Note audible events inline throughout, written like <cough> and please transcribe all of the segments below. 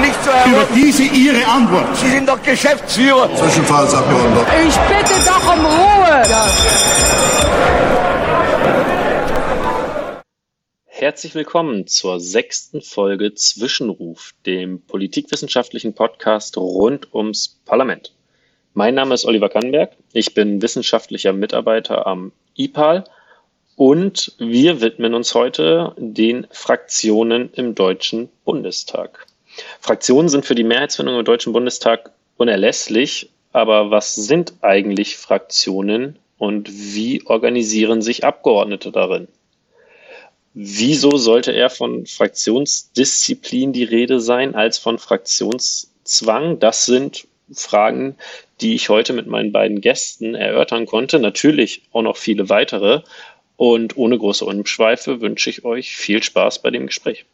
nicht so herum. Über diese Ihre Antwort. Sie sind doch Geschäftsführer. Zwischenfallsabgeordneter. Ich bitte doch um Ruhe. Ja. Herzlich willkommen zur sechsten Folge Zwischenruf, dem politikwissenschaftlichen Podcast rund ums Parlament. Mein Name ist Oliver Kannberg, ich bin wissenschaftlicher Mitarbeiter am IPAL und wir widmen uns heute den Fraktionen im Deutschen Bundestag. Fraktionen sind für die Mehrheitsfindung im Deutschen Bundestag unerlässlich, aber was sind eigentlich Fraktionen und wie organisieren sich Abgeordnete darin? Wieso sollte er von Fraktionsdisziplin die Rede sein als von Fraktionszwang? Das sind Fragen, die ich heute mit meinen beiden Gästen erörtern konnte. Natürlich auch noch viele weitere. Und ohne große Umschweife wünsche ich euch viel Spaß bei dem Gespräch.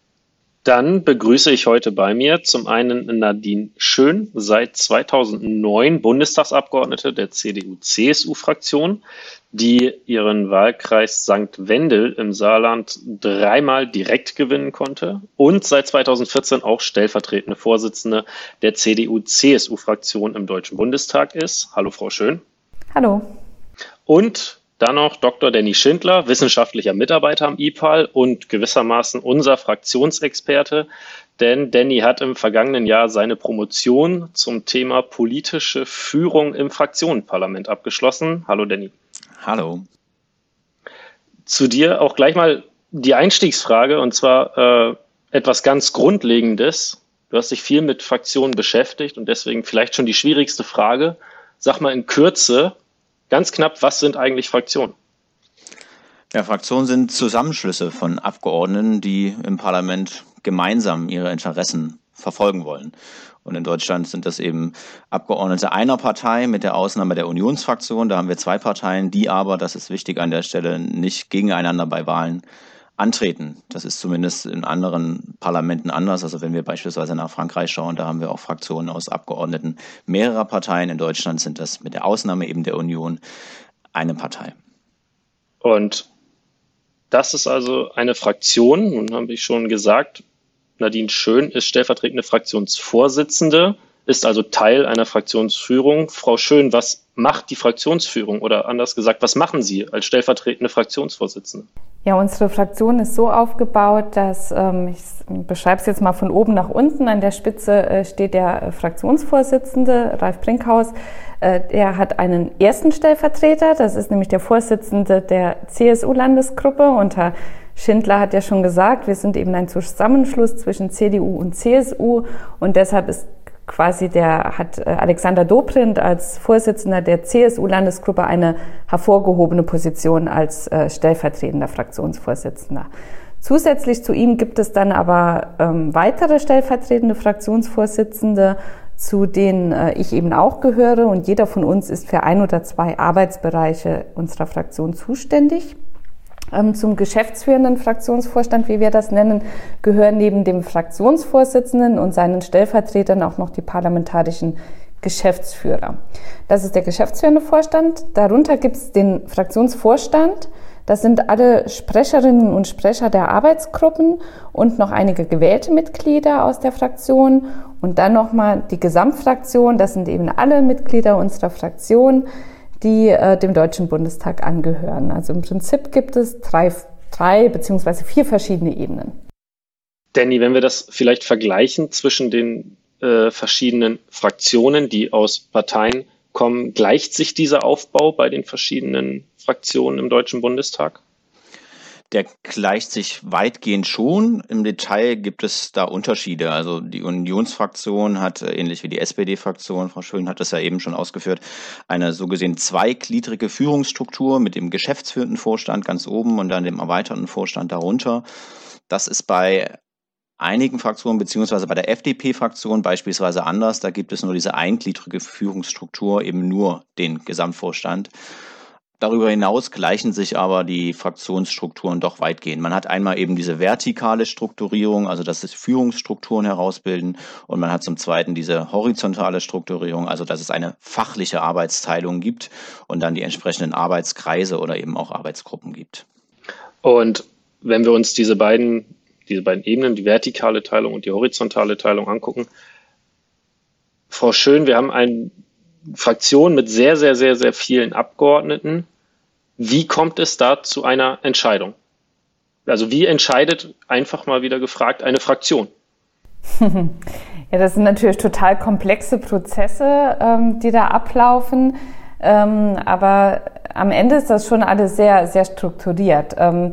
Dann begrüße ich heute bei mir zum einen Nadine Schön, seit 2009 Bundestagsabgeordnete der CDU-CSU-Fraktion, die ihren Wahlkreis St. Wendel im Saarland dreimal direkt gewinnen konnte und seit 2014 auch stellvertretende Vorsitzende der CDU-CSU-Fraktion im Deutschen Bundestag ist. Hallo, Frau Schön. Hallo. Und dann noch Dr. Danny Schindler, wissenschaftlicher Mitarbeiter am IPAL und gewissermaßen unser Fraktionsexperte. Denn Danny hat im vergangenen Jahr seine Promotion zum Thema politische Führung im Fraktionenparlament abgeschlossen. Hallo Danny. Hallo. Zu dir auch gleich mal die Einstiegsfrage und zwar äh, etwas ganz Grundlegendes. Du hast dich viel mit Fraktionen beschäftigt und deswegen vielleicht schon die schwierigste Frage. Sag mal in Kürze, Ganz knapp, was sind eigentlich Fraktionen? Ja, Fraktionen sind Zusammenschlüsse von Abgeordneten, die im Parlament gemeinsam ihre Interessen verfolgen wollen. Und in Deutschland sind das eben Abgeordnete einer Partei mit der Ausnahme der Unionsfraktion. Da haben wir zwei Parteien, die aber, das ist wichtig an der Stelle, nicht gegeneinander bei Wahlen antreten. Das ist zumindest in anderen Parlamenten anders. Also wenn wir beispielsweise nach Frankreich schauen, da haben wir auch Fraktionen aus Abgeordneten mehrerer Parteien. In Deutschland sind das mit der Ausnahme eben der Union eine Partei. Und das ist also eine Fraktion. Nun habe ich schon gesagt, Nadine Schön ist stellvertretende Fraktionsvorsitzende, ist also Teil einer Fraktionsführung. Frau Schön, was macht die Fraktionsführung oder anders gesagt, was machen Sie als stellvertretende Fraktionsvorsitzende? Ja, unsere Fraktion ist so aufgebaut, dass ähm, ich beschreibe es jetzt mal von oben nach unten. An der Spitze äh, steht der Fraktionsvorsitzende Ralf Brinkhaus. Äh, er hat einen ersten Stellvertreter, das ist nämlich der Vorsitzende der CSU-Landesgruppe. Und Herr Schindler hat ja schon gesagt, wir sind eben ein Zusammenschluss zwischen CDU und CSU und deshalb ist quasi der hat äh, Alexander Dobrindt als Vorsitzender der CSU-Landesgruppe eine hervorgehobene Position als äh, stellvertretender Fraktionsvorsitzender. Zusätzlich zu ihm gibt es dann aber ähm, weitere stellvertretende Fraktionsvorsitzende, zu denen äh, ich eben auch gehöre. Und jeder von uns ist für ein oder zwei Arbeitsbereiche unserer Fraktion zuständig. Ähm, zum geschäftsführenden Fraktionsvorstand, wie wir das nennen, gehören neben dem Fraktionsvorsitzenden und seinen Stellvertretern auch noch die parlamentarischen Geschäftsführer. Das ist der geschäftsführende Vorstand. Darunter gibt es den Fraktionsvorstand. Das sind alle Sprecherinnen und Sprecher der Arbeitsgruppen und noch einige gewählte Mitglieder aus der Fraktion. Und dann nochmal die Gesamtfraktion. Das sind eben alle Mitglieder unserer Fraktion die äh, dem Deutschen Bundestag angehören. Also im Prinzip gibt es drei, drei beziehungsweise vier verschiedene Ebenen. Danny, wenn wir das vielleicht vergleichen zwischen den äh, verschiedenen Fraktionen, die aus Parteien kommen, gleicht sich dieser Aufbau bei den verschiedenen Fraktionen im Deutschen Bundestag? Der gleicht sich weitgehend schon. Im Detail gibt es da Unterschiede. Also die Unionsfraktion hat, äh, ähnlich wie die SPD-Fraktion, Frau Schön hat das ja eben schon ausgeführt, eine so gesehen zweigliedrige Führungsstruktur mit dem geschäftsführenden Vorstand ganz oben und dann dem erweiterten Vorstand darunter. Das ist bei einigen Fraktionen beziehungsweise bei der FDP-Fraktion beispielsweise anders. Da gibt es nur diese eingliedrige Führungsstruktur, eben nur den Gesamtvorstand. Darüber hinaus gleichen sich aber die Fraktionsstrukturen doch weitgehend. Man hat einmal eben diese vertikale Strukturierung, also dass es Führungsstrukturen herausbilden, und man hat zum Zweiten diese horizontale Strukturierung, also dass es eine fachliche Arbeitsteilung gibt und dann die entsprechenden Arbeitskreise oder eben auch Arbeitsgruppen gibt. Und wenn wir uns diese beiden diese beiden Ebenen, die vertikale Teilung und die horizontale Teilung angucken. Frau Schön, wir haben eine Fraktion mit sehr, sehr, sehr, sehr vielen Abgeordneten. Wie kommt es da zu einer Entscheidung? Also wie entscheidet, einfach mal wieder gefragt, eine Fraktion? <laughs> Ja, das sind natürlich total komplexe Prozesse, ähm, die da ablaufen. Ähm, aber am Ende ist das schon alles sehr, sehr strukturiert. Ähm,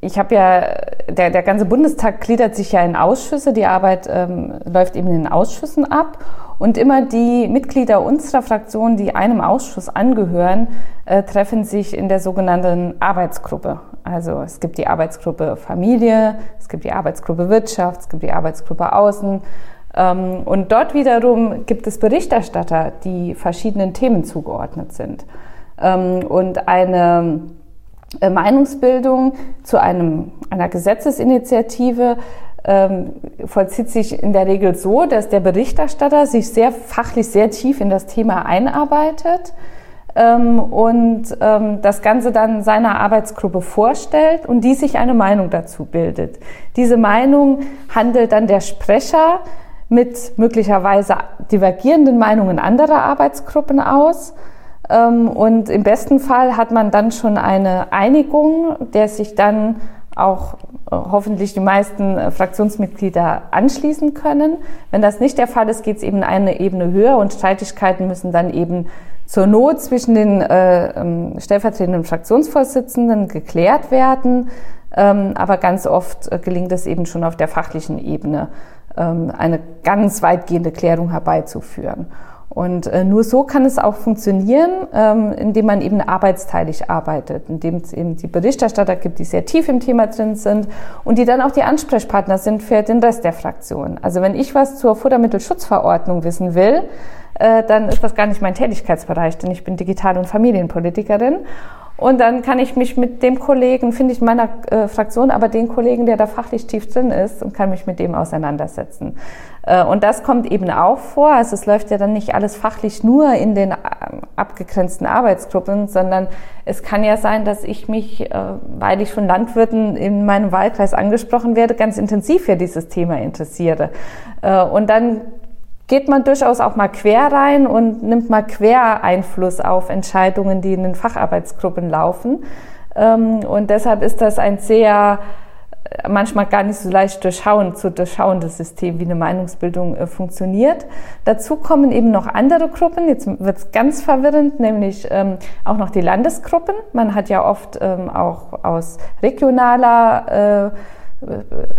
ich habe ja, der, der ganze Bundestag gliedert sich ja in Ausschüsse. Die Arbeit ähm, läuft eben in den Ausschüssen ab. Und immer die Mitglieder unserer Fraktion, die einem Ausschuss angehören, äh, treffen sich in der sogenannten Arbeitsgruppe. Also es gibt die Arbeitsgruppe Familie, es gibt die Arbeitsgruppe Wirtschaft, es gibt die Arbeitsgruppe Außen. Ähm, und dort wiederum gibt es Berichterstatter, die verschiedenen Themen zugeordnet sind. Ähm, und eine äh, Meinungsbildung zu einem, einer Gesetzesinitiative ähm, vollzieht sich in der Regel so, dass der Berichterstatter sich sehr fachlich sehr tief in das Thema einarbeitet ähm, und ähm, das Ganze dann seiner Arbeitsgruppe vorstellt und die sich eine Meinung dazu bildet. Diese Meinung handelt dann der Sprecher mit möglicherweise divergierenden Meinungen anderer Arbeitsgruppen aus ähm, und im besten Fall hat man dann schon eine Einigung, der sich dann auch äh, hoffentlich die meisten äh, Fraktionsmitglieder anschließen können. Wenn das nicht der Fall ist, geht es eben eine Ebene höher und Streitigkeiten müssen dann eben zur Not zwischen den äh, ähm, stellvertretenden Fraktionsvorsitzenden geklärt werden. Ähm, aber ganz oft äh, gelingt es eben schon auf der fachlichen Ebene, ähm, eine ganz weitgehende Klärung herbeizuführen. Und äh, nur so kann es auch funktionieren, ähm, indem man eben arbeitsteilig arbeitet, indem es eben die Berichterstatter gibt, die sehr tief im Thema drin sind und die dann auch die Ansprechpartner sind für den Rest der Fraktion. Also wenn ich was zur Futtermittelschutzverordnung wissen will, äh, dann ist das gar nicht mein Tätigkeitsbereich, denn ich bin Digital- und Familienpolitikerin. Und dann kann ich mich mit dem Kollegen, finde ich in meiner äh, Fraktion, aber den Kollegen, der da fachlich tief drin ist, und kann mich mit dem auseinandersetzen. Äh, und das kommt eben auch vor. Also es läuft ja dann nicht alles fachlich nur in den äh, abgegrenzten Arbeitsgruppen, sondern es kann ja sein, dass ich mich, äh, weil ich von Landwirten in meinem Wahlkreis angesprochen werde, ganz intensiv für dieses Thema interessiere. Und dann geht man durchaus auch mal quer rein und nimmt mal quer Einfluss auf Entscheidungen, die in den Facharbeitsgruppen laufen. Ähm, und deshalb ist das ein sehr manchmal gar nicht so leicht durchschauen, zu durchschauendes System, wie eine Meinungsbildung äh, funktioniert. Dazu kommen eben noch andere Gruppen. Jetzt wird es ganz verwirrend, nämlich ähm, auch noch die Landesgruppen. Man hat ja oft ähm, auch aus regionaler äh,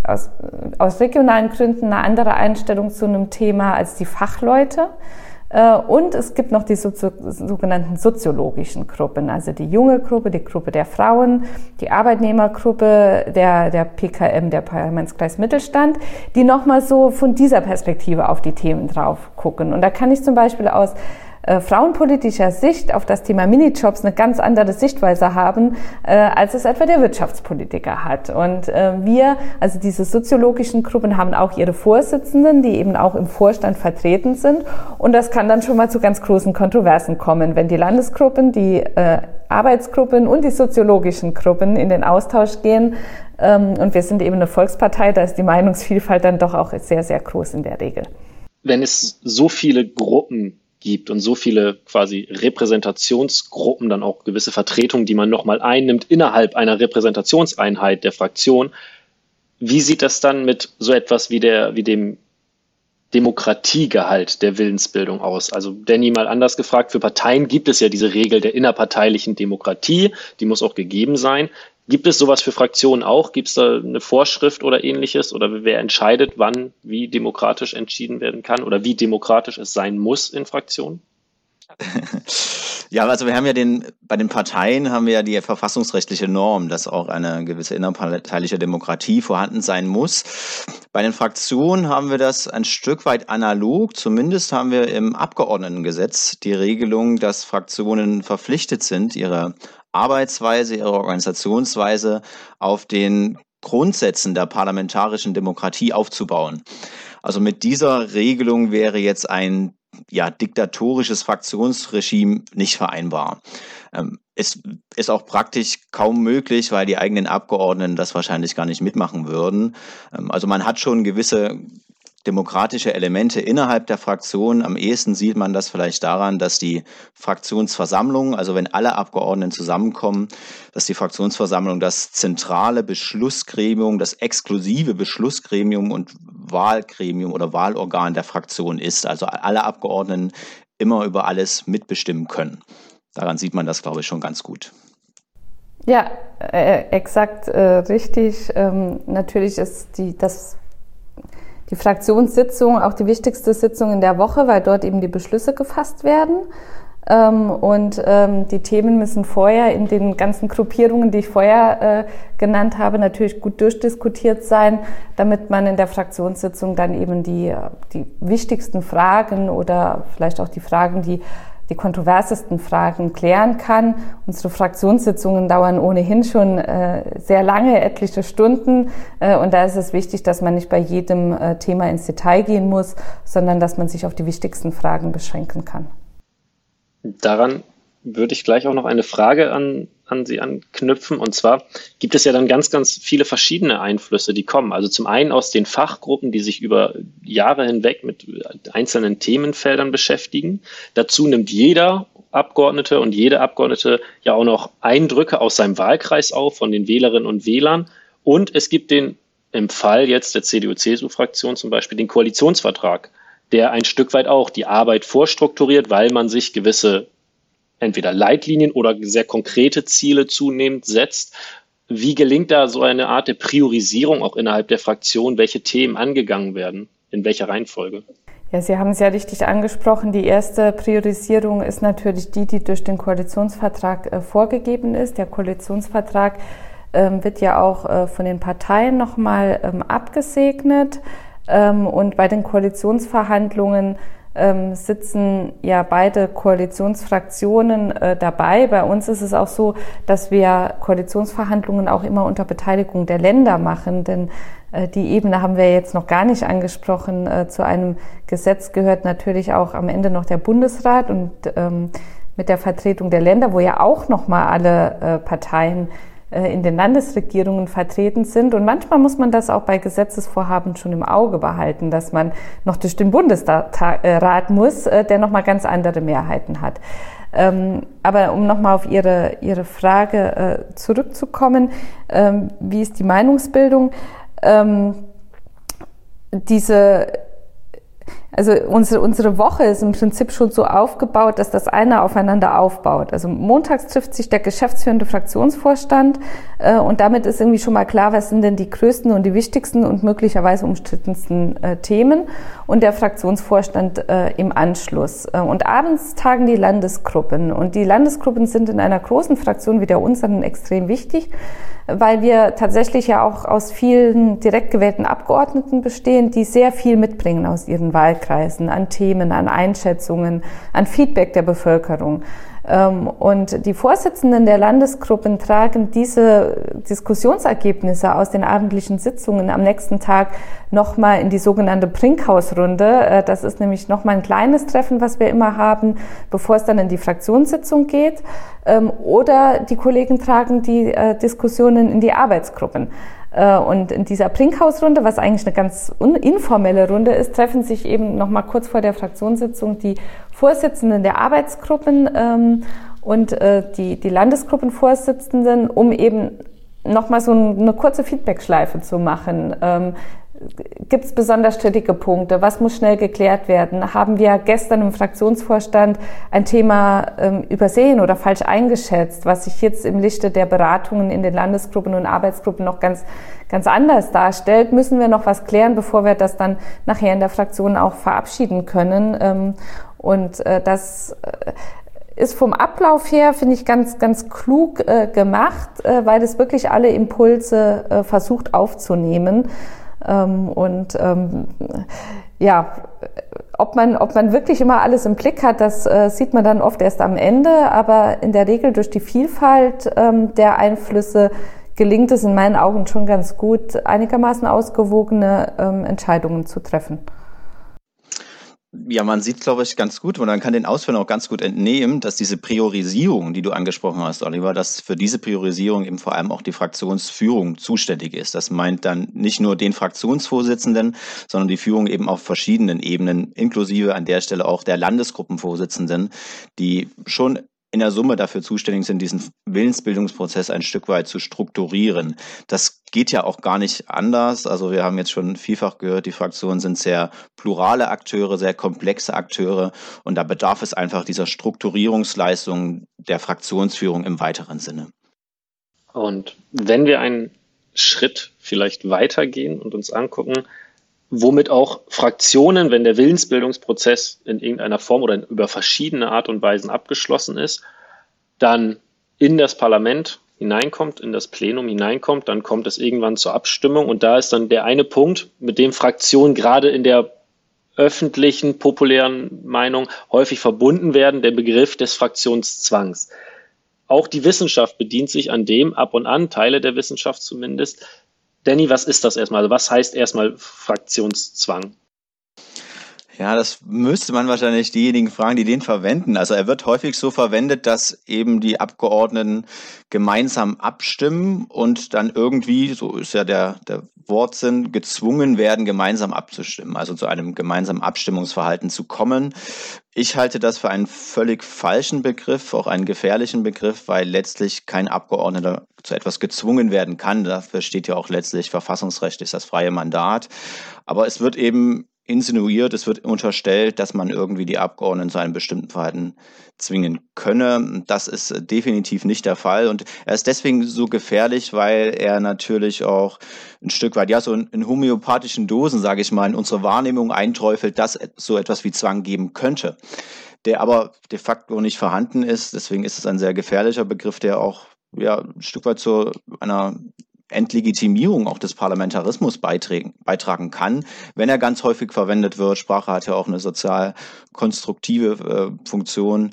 aus, aus regionalen Gründen eine andere Einstellung zu einem Thema als die Fachleute. Äh, und es gibt noch die sogenannten soziologischen Gruppen, also die junge Gruppe, die Gruppe der Frauen, die Arbeitnehmergruppe, der, der PKM, der Parlamentskreis Mittelstand, die nochmal so von dieser Perspektive auf die Themen drauf gucken. Und da kann ich zum Beispiel aus äh, frauenpolitischer Sicht auf das Thema Minijobs eine ganz andere Sichtweise haben, äh, als es etwa der Wirtschaftspolitiker hat. Und äh, wir, also diese soziologischen Gruppen, haben auch ihre Vorsitzenden, die eben auch im Vorstand vertreten sind. Und das kann dann schon mal zu ganz großen Kontroversen kommen, wenn die Landesgruppen, die äh, Arbeitsgruppen und die soziologischen Gruppen in den Austausch gehen. Ähm, und wir sind eben eine Volkspartei, da ist die Meinungsvielfalt dann doch auch sehr, sehr groß in der Regel. Wenn es so viele Gruppen gibt und so viele quasi Repräsentationsgruppen, dann auch gewisse Vertretungen, die man nochmal einnimmt innerhalb einer Repräsentationseinheit der Fraktion. Wie sieht das dann mit so etwas wie der, wie dem Demokratiegehalt der Willensbildung aus? Also Danny mal anders gefragt, für Parteien gibt es ja diese Regel der innerparteilichen Demokratie, die muss auch gegeben sein. Gibt es sowas für Fraktionen auch? Gibt es da eine Vorschrift oder ähnliches? Oder wer entscheidet, wann wie demokratisch entschieden werden kann oder wie demokratisch es sein muss in Fraktionen? <laughs> Ja, also wir haben ja den, bei den Parteien haben wir ja die verfassungsrechtliche Norm, dass auch eine gewisse innerparteiliche Demokratie vorhanden sein muss. Bei den Fraktionen haben wir das ein Stück weit analog. Zumindest haben wir im Abgeordnetengesetz die Regelung, dass Fraktionen verpflichtet sind, ihre Arbeitsweise, ihre Organisationsweise auf den Grundsätzen der parlamentarischen Demokratie aufzubauen. Also mit dieser Regelung wäre jetzt ein ja, diktatorisches Fraktionsregime nicht vereinbar. Ähm, es ist auch praktisch kaum möglich, weil die eigenen Abgeordneten das wahrscheinlich gar nicht mitmachen würden. Ähm, also man hat schon gewisse demokratische Elemente innerhalb der Fraktion. Am ehesten sieht man das vielleicht daran, dass die Fraktionsversammlung, also wenn alle Abgeordneten zusammenkommen, dass die Fraktionsversammlung das zentrale Beschlussgremium, das exklusive Beschlussgremium und Wahlgremium oder Wahlorgan der Fraktion ist. Also alle Abgeordneten immer über alles mitbestimmen können. Daran sieht man das, glaube ich, schon ganz gut. Ja, äh, exakt äh, richtig. Ähm, natürlich ist die, das die Fraktionssitzung auch die wichtigste Sitzung in der Woche, weil dort eben die Beschlüsse gefasst werden. Ähm, und ähm, die Themen müssen vorher in den ganzen Gruppierungen, die ich vorher äh, genannt habe, natürlich gut durchdiskutiert sein, damit man in der Fraktionssitzung dann eben die, die wichtigsten Fragen oder vielleicht auch die Fragen, die die kontroversesten Fragen klären kann. Unsere Fraktionssitzungen dauern ohnehin schon äh, sehr lange, etliche Stunden. Äh, und da ist es wichtig, dass man nicht bei jedem äh, Thema ins Detail gehen muss, sondern dass man sich auf die wichtigsten Fragen beschränken kann. Daran würde ich gleich auch noch eine Frage an, an Sie anknüpfen. Und zwar gibt es ja dann ganz, ganz viele verschiedene Einflüsse, die kommen. Also zum einen aus den Fachgruppen, die sich über Jahre hinweg mit einzelnen Themenfeldern beschäftigen. Dazu nimmt jeder Abgeordnete und jede Abgeordnete ja auch noch Eindrücke aus seinem Wahlkreis auf von den Wählerinnen und Wählern. Und es gibt den, im Fall jetzt der CDU-CSU-Fraktion zum Beispiel, den Koalitionsvertrag, der ein Stück weit auch die Arbeit vorstrukturiert, weil man sich gewisse entweder Leitlinien oder sehr konkrete Ziele zunehmend setzt. Wie gelingt da so eine Art der Priorisierung auch innerhalb der Fraktion, welche Themen angegangen werden, in welcher Reihenfolge? Ja, Sie haben es ja richtig angesprochen. Die erste Priorisierung ist natürlich die, die durch den Koalitionsvertrag äh, vorgegeben ist. Der Koalitionsvertrag ähm, wird ja auch äh, von den Parteien nochmal ähm, abgesegnet. Ähm, und bei den Koalitionsverhandlungen ähm, sitzen ja beide Koalitionsfraktionen äh, dabei. Bei uns ist es auch so, dass wir Koalitionsverhandlungen auch immer unter Beteiligung der Länder machen, denn äh, die Ebene haben wir jetzt noch gar nicht angesprochen. Äh, zu einem Gesetz gehört natürlich auch am Ende noch der Bundesrat und ähm, mit der Vertretung der Länder, wo ja auch noch mal alle äh, Parteien in den Landesregierungen vertreten sind. Und manchmal muss man das auch bei Gesetzesvorhaben schon im Auge behalten, dass man noch durch den Bundesrat muss, äh, der nochmal ganz andere Mehrheiten hat. Ähm, aber um nochmal auf Ihre, Ihre Frage äh, zurückzukommen, ähm, wie ist die Meinungsbildung? Ähm, diese also unsere, unsere Woche ist im Prinzip schon so aufgebaut, dass das eine aufeinander aufbaut. Also montags trifft sich der geschäftsführende Fraktionsvorstand äh, und damit ist irgendwie schon mal klar, was sind denn die größten und die wichtigsten und möglicherweise umstrittensten äh, Themen und der Fraktionsvorstand äh, im Anschluss. Äh, und abends tagen die Landesgruppen und die Landesgruppen sind in einer großen Fraktion wie der unseren extrem wichtig weil wir tatsächlich ja auch aus vielen direkt gewählten Abgeordneten bestehen, die sehr viel mitbringen aus ihren Wahlkreisen an Themen, an Einschätzungen, an Feedback der Bevölkerung. Ähm, und die Vorsitzenden der Landesgruppen tragen diese Diskussionsergebnisse aus den abendlichen Sitzungen am nächsten Tag nochmal in die sogenannte Brinkhausrunde. Äh, das ist nämlich nochmal ein kleines Treffen, was wir immer haben, bevor es dann in die Fraktionssitzung geht. Ähm, oder die Kollegen tragen die äh, Diskussionen in die Arbeitsgruppen. Äh, und in dieser Brinkhausrunde, was eigentlich eine ganz informelle Runde ist, treffen sich eben noch mal kurz vor der Fraktionssitzung die Vorsitzenden der Arbeitsgruppen ähm, und äh, die, die Landesgruppenvorsitzenden, um eben noch mal so eine kurze Feedbackschleife zu machen. Ähm, Gibt es besonders strittige Punkte? Was muss schnell geklärt werden? Haben wir gestern im Fraktionsvorstand ein Thema ähm, übersehen oder falsch eingeschätzt, was sich jetzt im Lichte der Beratungen in den Landesgruppen und Arbeitsgruppen noch ganz, ganz anders darstellt? Müssen wir noch was klären, bevor wir das dann nachher in der Fraktion auch verabschieden können? Ähm, und äh, das äh, ist vom Ablauf her, finde ich, ganz, ganz klug äh, gemacht, äh, weil es wirklich alle Impulse äh, versucht aufzunehmen. Ähm, und ähm, ja, ob man, ob man wirklich immer alles im Blick hat, das äh, sieht man dann oft erst am Ende, aber in der Regel durch die Vielfalt ähm, der Einflüsse gelingt es in meinen Augen schon ganz gut, einigermaßen ausgewogene ähm, Entscheidungen zu treffen. Ja, man sieht, glaube ich, ganz gut, und man kann den Ausführungen auch ganz gut entnehmen, dass diese Priorisierung, die du angesprochen hast, Oliver, dass für diese Priorisierung eben vor allem auch die Fraktionsführung zuständig ist. Das meint dann nicht nur den Fraktionsvorsitzenden, sondern die Führung eben auf verschiedenen Ebenen, inklusive an der Stelle auch der Landesgruppenvorsitzenden, die schon in der Summe dafür zuständig sind, diesen Willensbildungsprozess ein Stück weit zu strukturieren. Das geht ja auch gar nicht anders. Also wir haben jetzt schon vielfach gehört, die Fraktionen sind sehr plurale Akteure, sehr komplexe Akteure und da bedarf es einfach dieser Strukturierungsleistung der Fraktionsführung im weiteren Sinne. Und wenn wir einen Schritt vielleicht weitergehen und uns angucken, womit auch Fraktionen, wenn der Willensbildungsprozess in irgendeiner Form oder über verschiedene Art und Weisen abgeschlossen ist, dann in das Parlament hineinkommt, in das Plenum hineinkommt, dann kommt es irgendwann zur Abstimmung und da ist dann der eine Punkt, mit dem Fraktionen gerade in der öffentlichen, populären Meinung häufig verbunden werden, der Begriff des Fraktionszwangs. Auch die Wissenschaft bedient sich an dem ab und an, Teile der Wissenschaft zumindest, Danny, was ist das erstmal? Also was heißt erstmal Fraktionszwang? Ja, das müsste man wahrscheinlich diejenigen fragen, die den verwenden. Also er wird häufig so verwendet, dass eben die Abgeordneten gemeinsam abstimmen und dann irgendwie, so ist ja der, der Wortsinn, gezwungen werden, gemeinsam abzustimmen, also zu einem gemeinsamen Abstimmungsverhalten zu kommen. Ich halte das für einen völlig falschen Begriff, auch einen gefährlichen Begriff, weil letztlich kein Abgeordneter zu etwas gezwungen werden kann. Dafür steht ja auch letztlich verfassungsrechtlich das freie Mandat. Aber es wird eben insinuiert, es wird unterstellt, dass man irgendwie die Abgeordneten zu einem bestimmten Verhalten zwingen könne. Das ist definitiv nicht der Fall und er ist deswegen so gefährlich, weil er natürlich auch ein Stück weit, ja, so in, homöopathischen Dosen, sage ich mal, in unsere Wahrnehmung einträufelt, dass so etwas wie Zwang geben könnte, der aber de facto nicht vorhanden ist. Deswegen ist es ein sehr gefährlicher Begriff, der auch ja, ein Stück weit zu einer Entlegitimierung auch des Parlamentarismus beitragen, beitragen kann, wenn er ganz häufig verwendet wird. Sprache hat ja auch eine sozial konstruktive äh, Funktion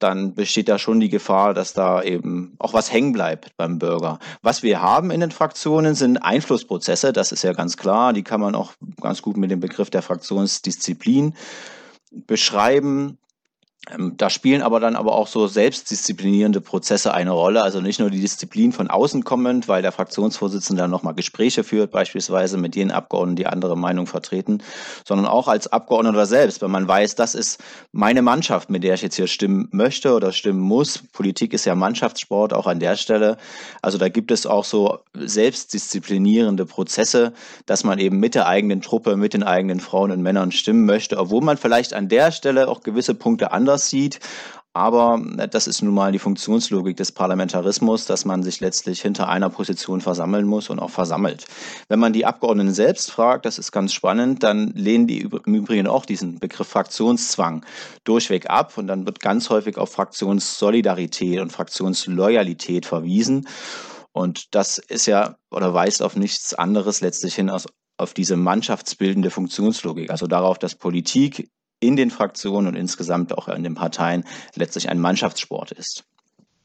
dann besteht da schon die Gefahr, dass da eben auch was hängen bleibt beim Bürger. Was wir haben in den Fraktionen sind Einflussprozesse, das ist ja ganz klar. Die kann man auch ganz gut mit dem Begriff der Fraktionsdisziplin beschreiben. Ähm, da spielen aber dann aber auch so selbstdisziplinierende Prozesse eine Rolle. Also nicht nur die Disziplin von außen kommend, weil der Fraktionsvorsitzende dann nochmal Gespräche führt, beispielsweise mit jenen Abgeordneten, die andere Meinung vertreten, sondern auch als Abgeordneter selbst, wenn man weiß, das ist meine Mannschaft, mit der ich jetzt hier stimmen möchte oder stimmen muss. Politik ist ja Mannschaftssport, auch an der Stelle. Also da gibt es auch so selbstdisziplinierende Prozesse, dass man eben mit der eigenen Truppe, mit den eigenen Frauen und Männern stimmen möchte, obwohl man vielleicht an der Stelle auch gewisse Punkte anders anders sieht. Aber äh, das ist nun mal die Funktionslogik des Parlamentarismus, dass man sich letztlich hinter einer Position versammeln muss und auch versammelt. Wenn man die Abgeordneten selbst fragt, das ist ganz spannend, dann lehnen die im Übrigen auch diesen Begriff Fraktionszwang durchweg ab und dann wird ganz häufig auf Fraktionssolidarität und Fraktionsloyalität verwiesen. Und das ist ja oder weist auf nichts anderes letztlich hin als auf diese mannschaftsbildende Funktionslogik, also darauf, dass Politik in den Fraktionen und insgesamt auch in den Parteien letztlich ein Mannschaftssport ist.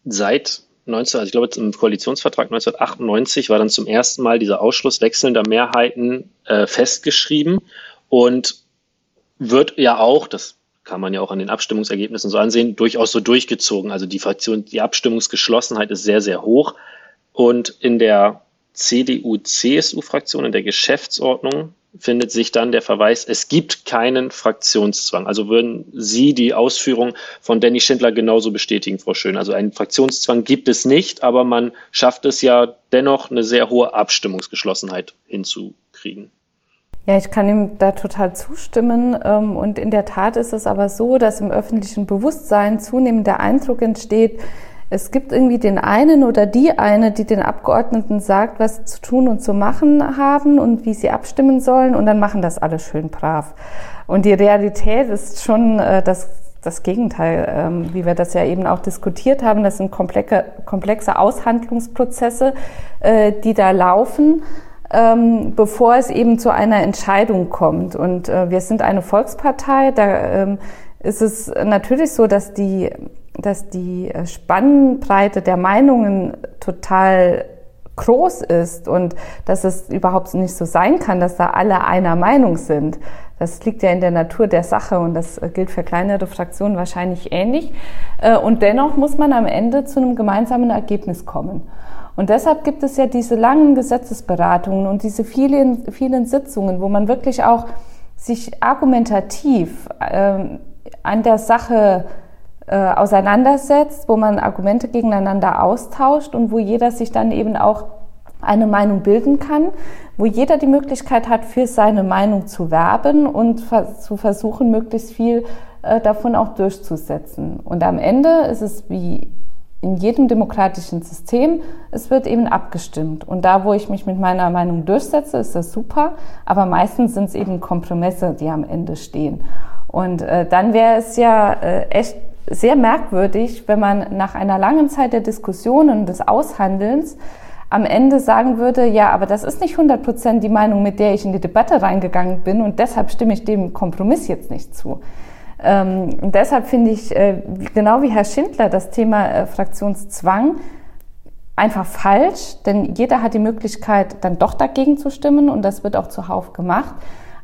Seit 19, also ich glaube, im Koalitionsvertrag 1998 war dann zum ersten Mal dieser Ausschluss wechselnder Mehrheiten äh, festgeschrieben und wird ja auch, das kann man ja auch an den Abstimmungsergebnissen so ansehen, durchaus so durchgezogen. Also die Fraktion, die Abstimmungsgeschlossenheit ist sehr, sehr hoch. Und in der CDU-CSU-Fraktion, in der Geschäftsordnung findet sich dann der Verweis, es gibt keinen Fraktionszwang. Also würden Sie die Ausführung von Danny Schindler genauso bestätigen, Frau Schön. Also einen Fraktionszwang gibt es nicht, aber man schafft es ja dennoch, eine sehr hohe Abstimmungsgeschlossenheit hinzukriegen. Ja, ich kann ihm da total zustimmen. Ähm, und in der Tat ist es aber so, dass im öffentlichen Bewusstsein zunehmend der Eindruck entsteht, es gibt irgendwie den einen oder die eine, die den Abgeordneten sagt, was sie zu tun und zu machen haben und wie sie abstimmen sollen und dann machen das alle schön brav. Und die Realität ist schon äh, das, das Gegenteil, ähm, wie wir das ja eben auch diskutiert haben. Das sind komplexe, komplexe Aushandlungsprozesse, äh, die da laufen. Ähm, bevor es eben zu einer Entscheidung kommt. Und äh, wir sind eine Volkspartei, da ähm, ist es natürlich so, dass die dass die äh, Spannbreite der Meinungen total groß ist und dass es überhaupt nicht so sein kann, dass da alle einer Meinung sind. Das liegt ja in der Natur der Sache und das gilt für kleinere Fraktionen wahrscheinlich ähnlich. Äh, und dennoch muss man am Ende zu einem gemeinsamen Ergebnis kommen. Und deshalb gibt es ja diese langen Gesetzesberatungen und diese vielen, vielen Sitzungen, wo man wirklich auch sich argumentativ äh, an der Sache äh, auseinandersetzt, wo man Argumente gegeneinander austauscht und wo jeder sich dann eben auch eine Meinung bilden kann, wo jeder die Möglichkeit hat, für seine Meinung zu werben und zu versuchen, möglichst viel äh, davon auch durchzusetzen. Und am Ende ist es wie in jedem demokratischen System, es wird eben abgestimmt. Und da, wo ich mich mit meiner Meinung durchsetze, ist das super, aber meistens sind es eben Kompromisse, die am Ende stehen. Und äh, dann wäre es ja äh, echt sehr merkwürdig, wenn man nach einer langen Zeit der Diskussionen und des Aushandelns am Ende sagen würde, ja, aber das ist nicht 100 Prozent die Meinung, mit der ich in die Debatte reingegangen bin und deshalb stimme ich dem Kompromiss jetzt nicht zu. Ähm, deshalb finde ich, äh, genau wie Herr Schindler, das Thema äh, Fraktionszwang einfach falsch, denn jeder hat die Möglichkeit, dann doch dagegen zu stimmen und das wird auch zuhauf gemacht.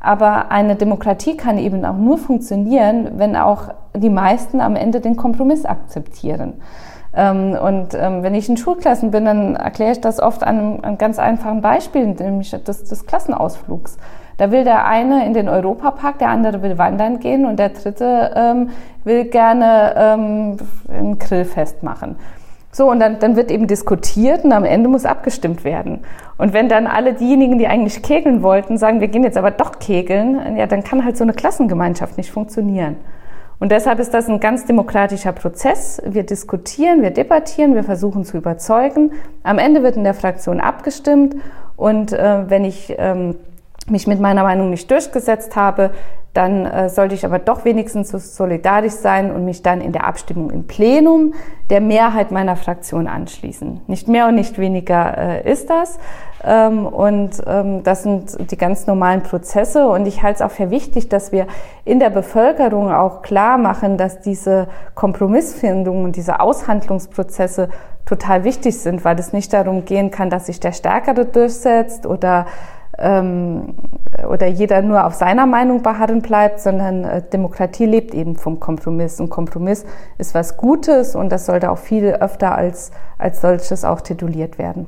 Aber eine Demokratie kann eben auch nur funktionieren, wenn auch die meisten am Ende den Kompromiss akzeptieren. Ähm, und ähm, wenn ich in Schulklassen bin, dann erkläre ich das oft an einem ganz einfachen Beispiel, nämlich des, des Klassenausflugs. Da will der eine in den Europapark, der andere will wandern gehen und der dritte ähm, will gerne ähm, ein Grillfest machen. So, und dann, dann wird eben diskutiert und am Ende muss abgestimmt werden. Und wenn dann alle diejenigen, die eigentlich kegeln wollten, sagen, wir gehen jetzt aber doch kegeln, ja, dann kann halt so eine Klassengemeinschaft nicht funktionieren. Und deshalb ist das ein ganz demokratischer Prozess. Wir diskutieren, wir debattieren, wir versuchen zu überzeugen. Am Ende wird in der Fraktion abgestimmt. Und äh, wenn ich ähm, mich mit meiner Meinung nicht durchgesetzt habe, dann äh, sollte ich aber doch wenigstens so solidarisch sein und mich dann in der Abstimmung im Plenum der Mehrheit meiner Fraktion anschließen. Nicht mehr und nicht weniger äh, ist das. Ähm, und ähm, das sind die ganz normalen Prozesse. Und ich halte es auch für wichtig, dass wir in der Bevölkerung auch klar machen, dass diese Kompromissfindung und diese Aushandlungsprozesse total wichtig sind, weil es nicht darum gehen kann, dass sich der Stärkere durchsetzt oder ähm, oder jeder nur auf seiner Meinung beharren bleibt, sondern äh, Demokratie lebt eben vom Kompromiss. Und Kompromiss ist was Gutes und das sollte auch viel öfter als, als solches auch tituliert werden.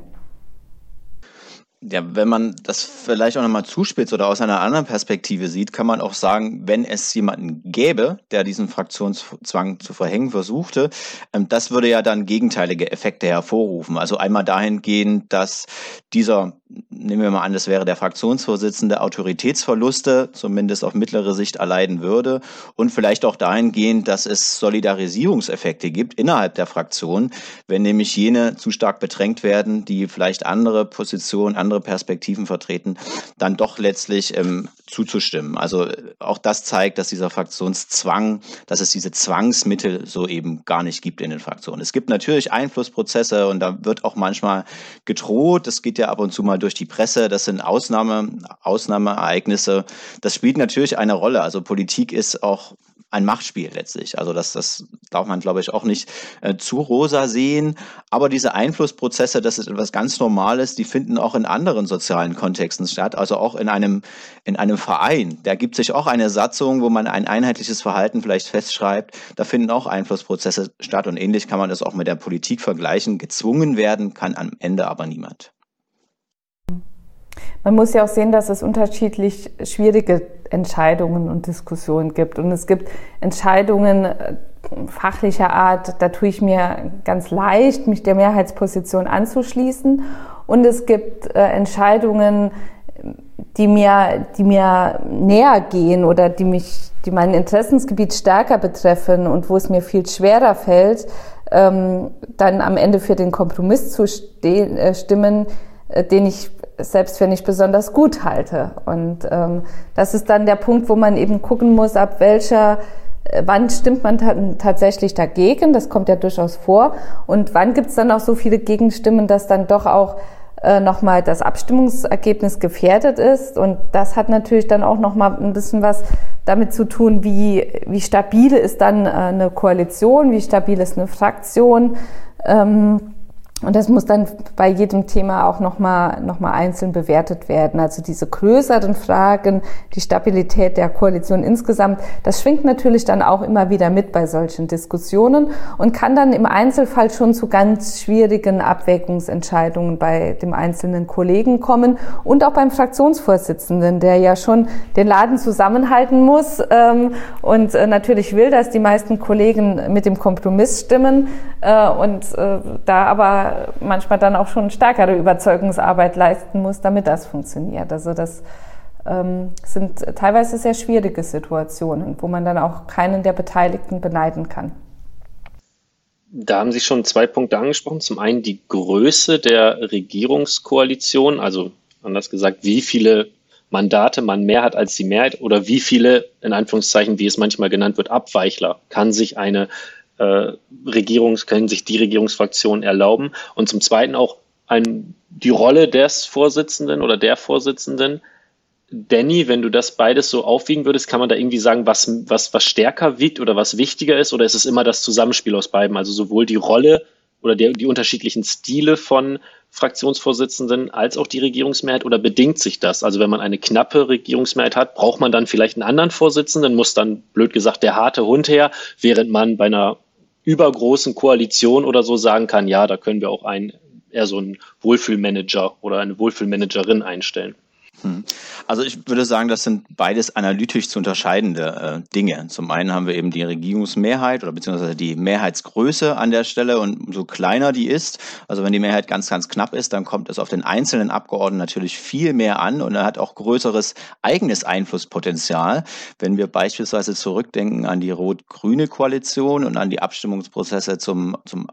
Ja, wenn man das vielleicht auch nochmal zuspitzt oder aus einer anderen Perspektive sieht, kann man auch sagen, wenn es jemanden gäbe, der diesen Fraktionszwang zu verhängen versuchte, ähm, das würde ja dann gegenteilige Effekte hervorrufen. Also einmal dahingehend, dass dieser nehmen wir mal an, das wäre der Fraktionsvorsitzende, Autoritätsverluste, zumindest auf mittlere Sicht, erleiden würde. Und vielleicht auch dahingehend, dass es Solidarisierungseffekte gibt innerhalb der Fraktion, wenn nämlich jene zu stark bedrängt werden, die vielleicht andere Positionen, andere Perspektiven vertreten, dann doch letztlich ähm, zuzustimmen. Also auch das zeigt, dass dieser Fraktionszwang, dass es diese Zwangsmittel so eben gar nicht gibt in den Fraktionen. Es gibt natürlich Einflussprozesse und da wird auch manchmal gedroht. Das geht ja ab und zu mal durch die Presse. Das sind Ausnahme, Ausnahmeereignisse. Das spielt natürlich eine Rolle. Also Politik ist auch ein Machtspiel letztlich. Also das, das darf man, glaube ich, auch nicht äh, zu rosa sehen. Aber diese Einflussprozesse, das ist etwas ganz Normales, die finden auch in anderen sozialen Kontexten statt. Also auch in einem, in einem Verein. Da gibt sich auch eine Satzung, wo man ein einheitliches Verhalten vielleicht festschreibt. Da finden auch Einflussprozesse statt. Und ähnlich kann man das auch mit der Politik vergleichen. Gezwungen werden kann am Ende aber niemand. Man muss ja auch sehen, dass es unterschiedlich schwierige Entscheidungen und Diskussionen gibt. Und es gibt Entscheidungen äh, fachlicher Art, da tue ich mir ganz leicht, mich der Mehrheitsposition anzuschließen. Und es gibt äh, Entscheidungen, die mir, die mir näher gehen oder die mich, die mein Interessensgebiet stärker betreffen und wo es mir viel schwerer fällt, ähm, dann am Ende für den Kompromiss zu äh, stimmen, den ich selbst für nicht besonders gut halte. Und ähm, das ist dann der Punkt, wo man eben gucken muss, ab welcher, äh, wann stimmt man tatsächlich dagegen, das kommt ja durchaus vor, und wann gibt es dann auch so viele Gegenstimmen, dass dann doch auch äh, nochmal das Abstimmungsergebnis gefährdet ist. Und das hat natürlich dann auch nochmal ein bisschen was damit zu tun, wie, wie stabil ist dann äh, eine Koalition, wie stabil ist eine Fraktion. Ähm, Und das muss dann bei jedem Thema auch nochmal noch mal einzeln bewertet werden. Also diese größeren Fragen, die Stabilität der Koalition insgesamt, das schwingt natürlich dann auch immer wieder mit bei solchen Diskussionen und kann dann im Einzelfall schon zu ganz schwierigen Abwägungsentscheidungen bei dem einzelnen Kollegen kommen und auch beim Fraktionsvorsitzenden, der ja schon den Laden zusammenhalten muss ähm, und äh, natürlich will, dass die meisten Kollegen mit dem Kompromiss stimmen äh, und äh, da aber manchmal dann auch schon stärkere Überzeugungsarbeit leisten muss, damit das funktioniert. Also das ähm, sind teilweise sehr schwierige Situationen, wo man dann auch keinen der Beteiligten beneiden kann. Da haben Sie schon zwei Punkte angesprochen. Zum einen die Größe der Regierungskoalition, also anders gesagt, wie viele Mandate man mehr hat als die Mehrheit oder wie viele, in Anführungszeichen, wie es manchmal genannt wird, Abweichler kann sich eine äh, Regierungs, können sich die Regierungsfraktionen erlauben. Und zum Zweiten auch ein, die Rolle des Vorsitzenden oder der Vorsitzenden. Danny, wenn du das beides so aufwiegen würdest, kann man da irgendwie sagen, was, was, was stärker wiegt oder was wichtiger ist? Oder ist es immer das Zusammenspiel aus beiden? Also sowohl die Rolle oder der, die unterschiedlichen Stile von Fraktionsvorsitzenden als auch die Regierungsmehrheit oder bedingt sich das? Also wenn man eine knappe Regierungsmehrheit hat, braucht man dann vielleicht einen anderen Vorsitzenden, muss dann blöd gesagt der harte Hund her, während man bei einer übergroßen Koalition oder so sagen kann, ja, da können wir auch einen, eher so einen Wohlfühlmanager oder eine Wohlfühlmanagerin einstellen. Hm. Also ich würde sagen, das sind beides analytisch zu unterscheidende äh, Dinge. Zum einen haben wir eben die Regierungsmehrheit oder beziehungsweise die Mehrheitsgröße an der Stelle und umso kleiner die ist, also wenn die Mehrheit ganz, ganz knapp ist, dann kommt es auf den einzelnen Abgeordneten natürlich viel mehr an und er hat auch größeres eigenes Einflusspotenzial. Wenn wir beispielsweise zurückdenken an die rot-grüne Koalition und an die Abstimmungsprozesse zum, zum,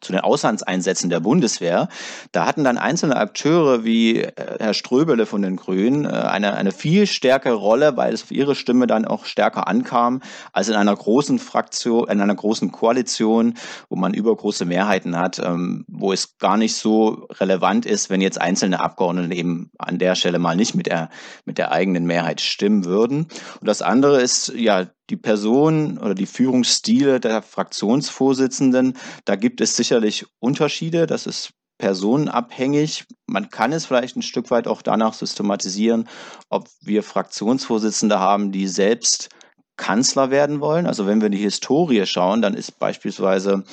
zu den Auslandseinsätzen der Bundeswehr, da hatten dann einzelne Akteure wie äh, Herr Ströbele von den Grünen äh, eine, eine viel stärkere Rolle, weil es auf ihre Stimme dann auch stärker ankam, als in einer großen Fraktion, in einer großen Koalition, wo man übergroße Mehrheiten hat, ähm, wo es gar nicht so relevant ist, wenn jetzt einzelne Abgeordnete eben an der Stelle mal nicht mit der, mit der eigenen Mehrheit stimmen würden. Und das andere ist, ja, die Person oder die Führungsstile der Fraktionsvorsitzenden, da gibt es sicherlich Unterschiede. Das ist personenabhängig. Man kann es vielleicht ein Stück weit auch danach systematisieren, ob wir Fraktionsvorsitzende haben, die selbst Kanzler werden wollen. Also wenn wir in die Historie schauen, dann ist beispielsweise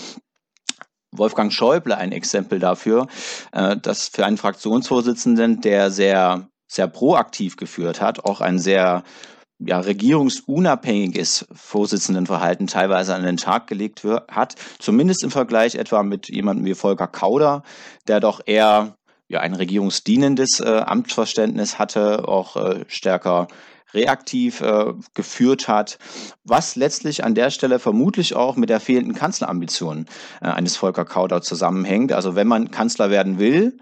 Wolfgang Schäuble ein Exempel dafür, äh, dass für einen Fraktionsvorsitzenden, der sehr, sehr proaktiv geführt hat, auch ein sehr ja, regierungsunabhängiges Vorsitzendenverhalten teilweise an den Tag gelegt hat, zumindest im Vergleich etwa mit jemandem wie Volker Kauder, der doch eher ja, ein regierungsdienendes äh, Amtsverständnis hatte, auch äh, stärker reaktiv äh, geführt hat, was letztlich an der Stelle vermutlich auch mit der fehlenden Kanzlerambition äh, eines Volker Kauder zusammenhängt. Also wenn man Kanzler werden will,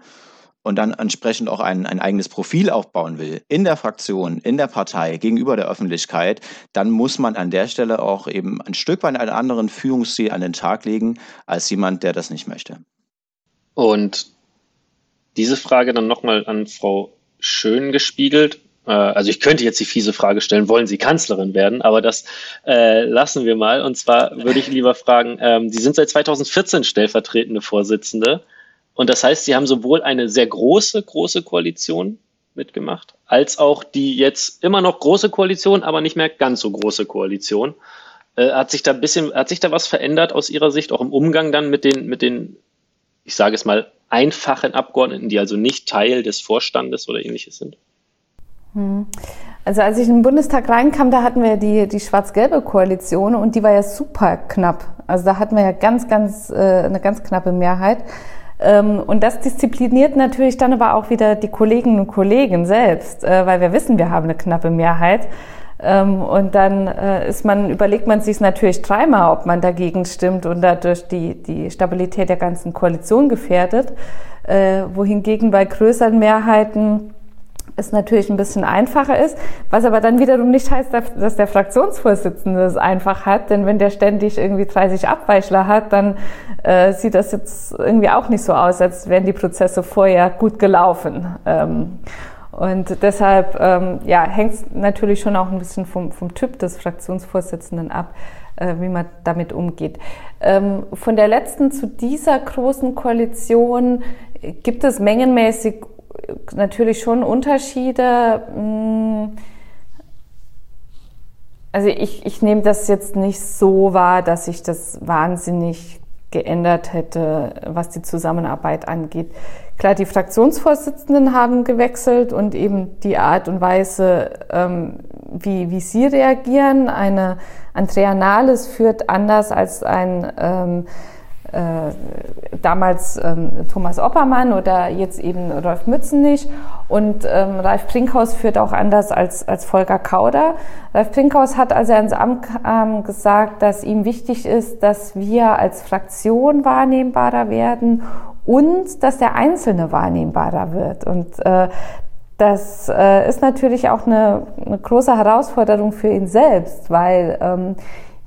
und dann entsprechend auch ein, ein eigenes Profil aufbauen will, in der Fraktion, in der Partei, gegenüber der Öffentlichkeit, dann muss man an der Stelle auch eben ein Stück weit einen anderen Führungsstil an den Tag legen, als jemand, der das nicht möchte. Und diese Frage dann nochmal an Frau Schön gespiegelt. Äh, also ich könnte jetzt die fiese Frage stellen, wollen Sie Kanzlerin werden? Aber das äh, lassen wir mal. Und zwar würde ich lieber fragen, ähm, Sie sind seit 2014 stellvertretende Vorsitzende. Und das heißt, sie haben sowohl eine sehr große, große Koalition mitgemacht, als auch die jetzt immer noch große Koalition, aber nicht mehr ganz so große Koalition. Äh, hat sich da ein bisschen, hat sich da was verändert aus Ihrer Sicht, auch im Umgang dann mit den, mit den, ich sage es mal, einfachen Abgeordneten, die also nicht Teil des Vorstandes oder ähnliches sind? Hm. Also als ich in den Bundestag reinkam, da hatten wir die, die schwarz-gelbe Koalition und die war ja super knapp. Also da hatten wir ja ganz, ganz, äh, eine ganz knappe Mehrheit. Ähm, und das diszipliniert natürlich dann aber auch wieder die Kolleginnen und Kollegen selbst, äh, weil wir wissen, wir haben eine knappe Mehrheit. Ähm, und dann äh, ist man, überlegt man sich natürlich dreimal, ob man dagegen stimmt und dadurch die, die Stabilität der ganzen Koalition gefährdet. Äh, wohingegen bei größeren Mehrheiten es natürlich ein bisschen einfacher ist, was aber dann wiederum nicht heißt, dass der Fraktionsvorsitzende es einfach hat, denn wenn der ständig irgendwie 30 Abweichler hat, dann äh, sieht das jetzt irgendwie auch nicht so aus, als wären die Prozesse vorher gut gelaufen. Ähm, und deshalb ähm, ja, hängt es natürlich schon auch ein bisschen vom, vom Typ des Fraktionsvorsitzenden ab. äh, wie man damit umgeht. Ähm, von der letzten zu dieser großen Koalition gibt es mengenmäßig natürlich schon Unterschiede. Hm, also ich, ich nehme das jetzt nicht so wahr, dass sich das wahnsinnig geändert hätte, was die Zusammenarbeit angeht. Klar, die Fraktionsvorsitzenden haben gewechselt und eben die Art und Weise, ähm, wie, wie sie reagieren. Eine Andrea Nahles führt anders als ein ähm, äh, damals ähm, Thomas Oppermann oder jetzt eben Rolf Mützenich. Und ähm, Ralf Brinkhaus führt auch anders als, als Volker Kauder. Ralf Brinkhaus hat, als er ins Amt kam, gesagt, dass ihm wichtig ist, dass wir als Fraktion wahrnehmbarer werden und dass der Einzelne wahrnehmbarer wird. Und äh, das äh, ist natürlich auch eine, eine große Herausforderung für ihn selbst, weil ähm,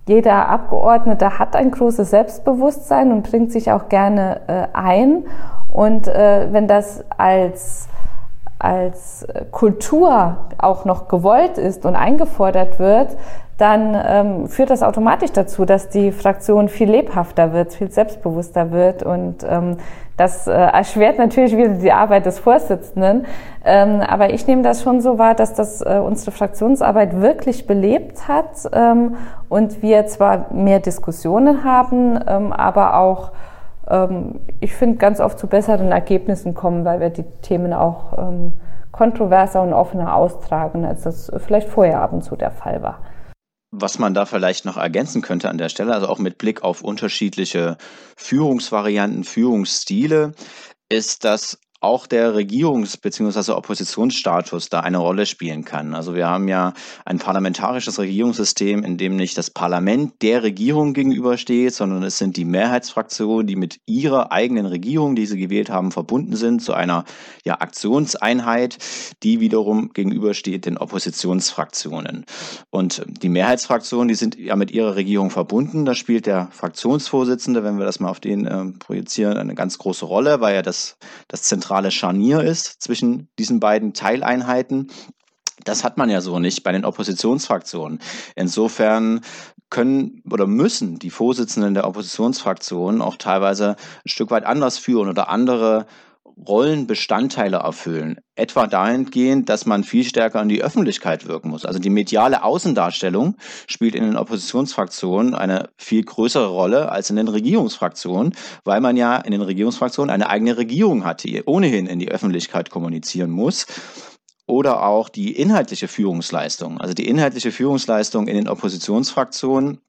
jeder Abgeordnete hat ein großes Selbstbewusstsein und bringt sich auch gerne äh, ein. Und äh, wenn das als, als Kultur auch noch gewollt ist und eingefordert wird, dann ähm, führt das automatisch dazu, dass die Fraktion viel lebhafter wird, viel selbstbewusster wird. Und ähm, das äh, erschwert natürlich wieder die Arbeit des Vorsitzenden. Ähm, aber ich nehme das schon so wahr, dass das äh, unsere Fraktionsarbeit wirklich belebt hat ähm, und wir zwar mehr Diskussionen haben, ähm, aber auch ähm, ich finde, ganz oft zu besseren Ergebnissen kommen, weil wir die Themen auch ähm, kontroverser und offener austragen, als das vielleicht vorher ab und zu der Fall war. Was man da vielleicht noch ergänzen könnte an der Stelle, also auch mit Blick auf unterschiedliche Führungsvarianten, Führungsstile, ist, dass auch der Regierungs- bzw. Oppositionsstatus da eine Rolle spielen kann. Also wir haben ja ein parlamentarisches Regierungssystem, in dem nicht das Parlament der Regierung gegenübersteht, sondern es sind die Mehrheitsfraktionen, die mit ihrer eigenen Regierung, die sie gewählt haben, verbunden sind zu einer ja, Aktionseinheit, die wiederum gegenübersteht den Oppositionsfraktionen. Und die Mehrheitsfraktionen, die sind ja mit ihrer Regierung verbunden. Da spielt der Fraktionsvorsitzende, wenn wir das mal auf den äh, projizieren, eine ganz große Rolle, weil er das, das zentrale zentrale Scharnier ist zwischen diesen beiden Teileinheiten. Das hat man ja so nicht bei den Oppositionsfraktionen. Insofern können oder müssen die Vorsitzenden der Oppositionsfraktionen auch teilweise ein Stück weit anders führen oder andere Rollenbestandteile erfüllen. Etwa dahingehend, dass man viel stärker in die Öffentlichkeit wirken muss. Also die mediale Außendarstellung spielt in den Oppositionsfraktionen eine viel größere Rolle als in den Regierungsfraktionen, weil man ja in den Regierungsfraktionen eine eigene Regierung hat, die ohnehin in die Öffentlichkeit kommunizieren muss oder auch die inhaltliche Führungsleistung. Also die inhaltliche Führungsleistung in den Oppositionsfraktionen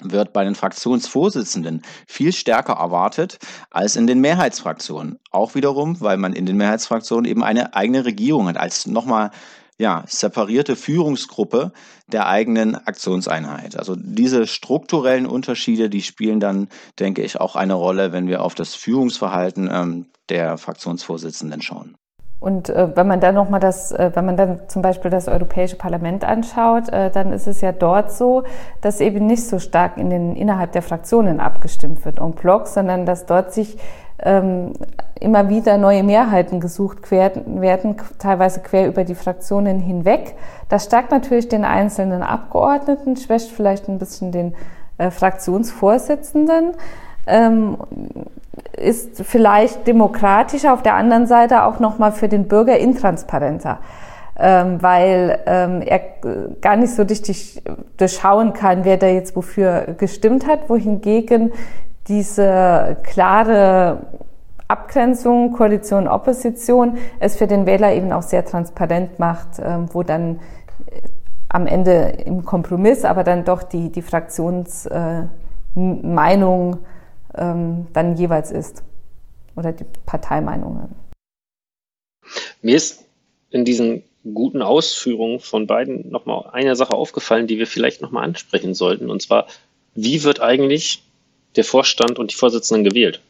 wird bei den Fraktionsvorsitzenden viel stärker erwartet als in den Mehrheitsfraktionen. Auch wiederum, weil man in den Mehrheitsfraktionen eben eine eigene Regierung hat, als nochmal ja, separierte Führungsgruppe der eigenen Aktionseinheit. Also diese strukturellen Unterschiede, die spielen dann, denke ich, auch eine Rolle, wenn wir auf das Führungsverhalten ähm, der Fraktionsvorsitzenden schauen. Und äh, wenn man dann noch mal das, äh, wenn man dann zum Beispiel das Europäische Parlament anschaut, äh, dann ist es ja dort so, dass eben nicht so stark in den innerhalb der Fraktionen abgestimmt wird en bloc, sondern dass dort sich ähm, immer wieder neue Mehrheiten gesucht werden, werden, teilweise quer über die Fraktionen hinweg. Das stärkt natürlich den einzelnen Abgeordneten, schwächt vielleicht ein bisschen den äh, Fraktionsvorsitzenden. Ähm, ist vielleicht demokratischer, auf der anderen Seite auch nochmal für den Bürger intransparenter. Ähm, weil ähm, er gar nicht so richtig durchschauen kann, wer da jetzt wofür gestimmt hat, wohingegen diese klare Abgrenzung, Koalition, Opposition es für den Wähler eben auch sehr transparent macht, ähm, wo dann äh, am Ende im Kompromiss aber dann doch die, die Fraktionsmeinung äh, ähm, dann jeweils ist oder die Parteimeinungen. Mir ist in diesen guten Ausführungen von beiden nochmal eine Sache aufgefallen, die wir vielleicht nochmal ansprechen sollten. Und zwar, wie wird eigentlich der Vorstand und die Vorsitzenden gewählt?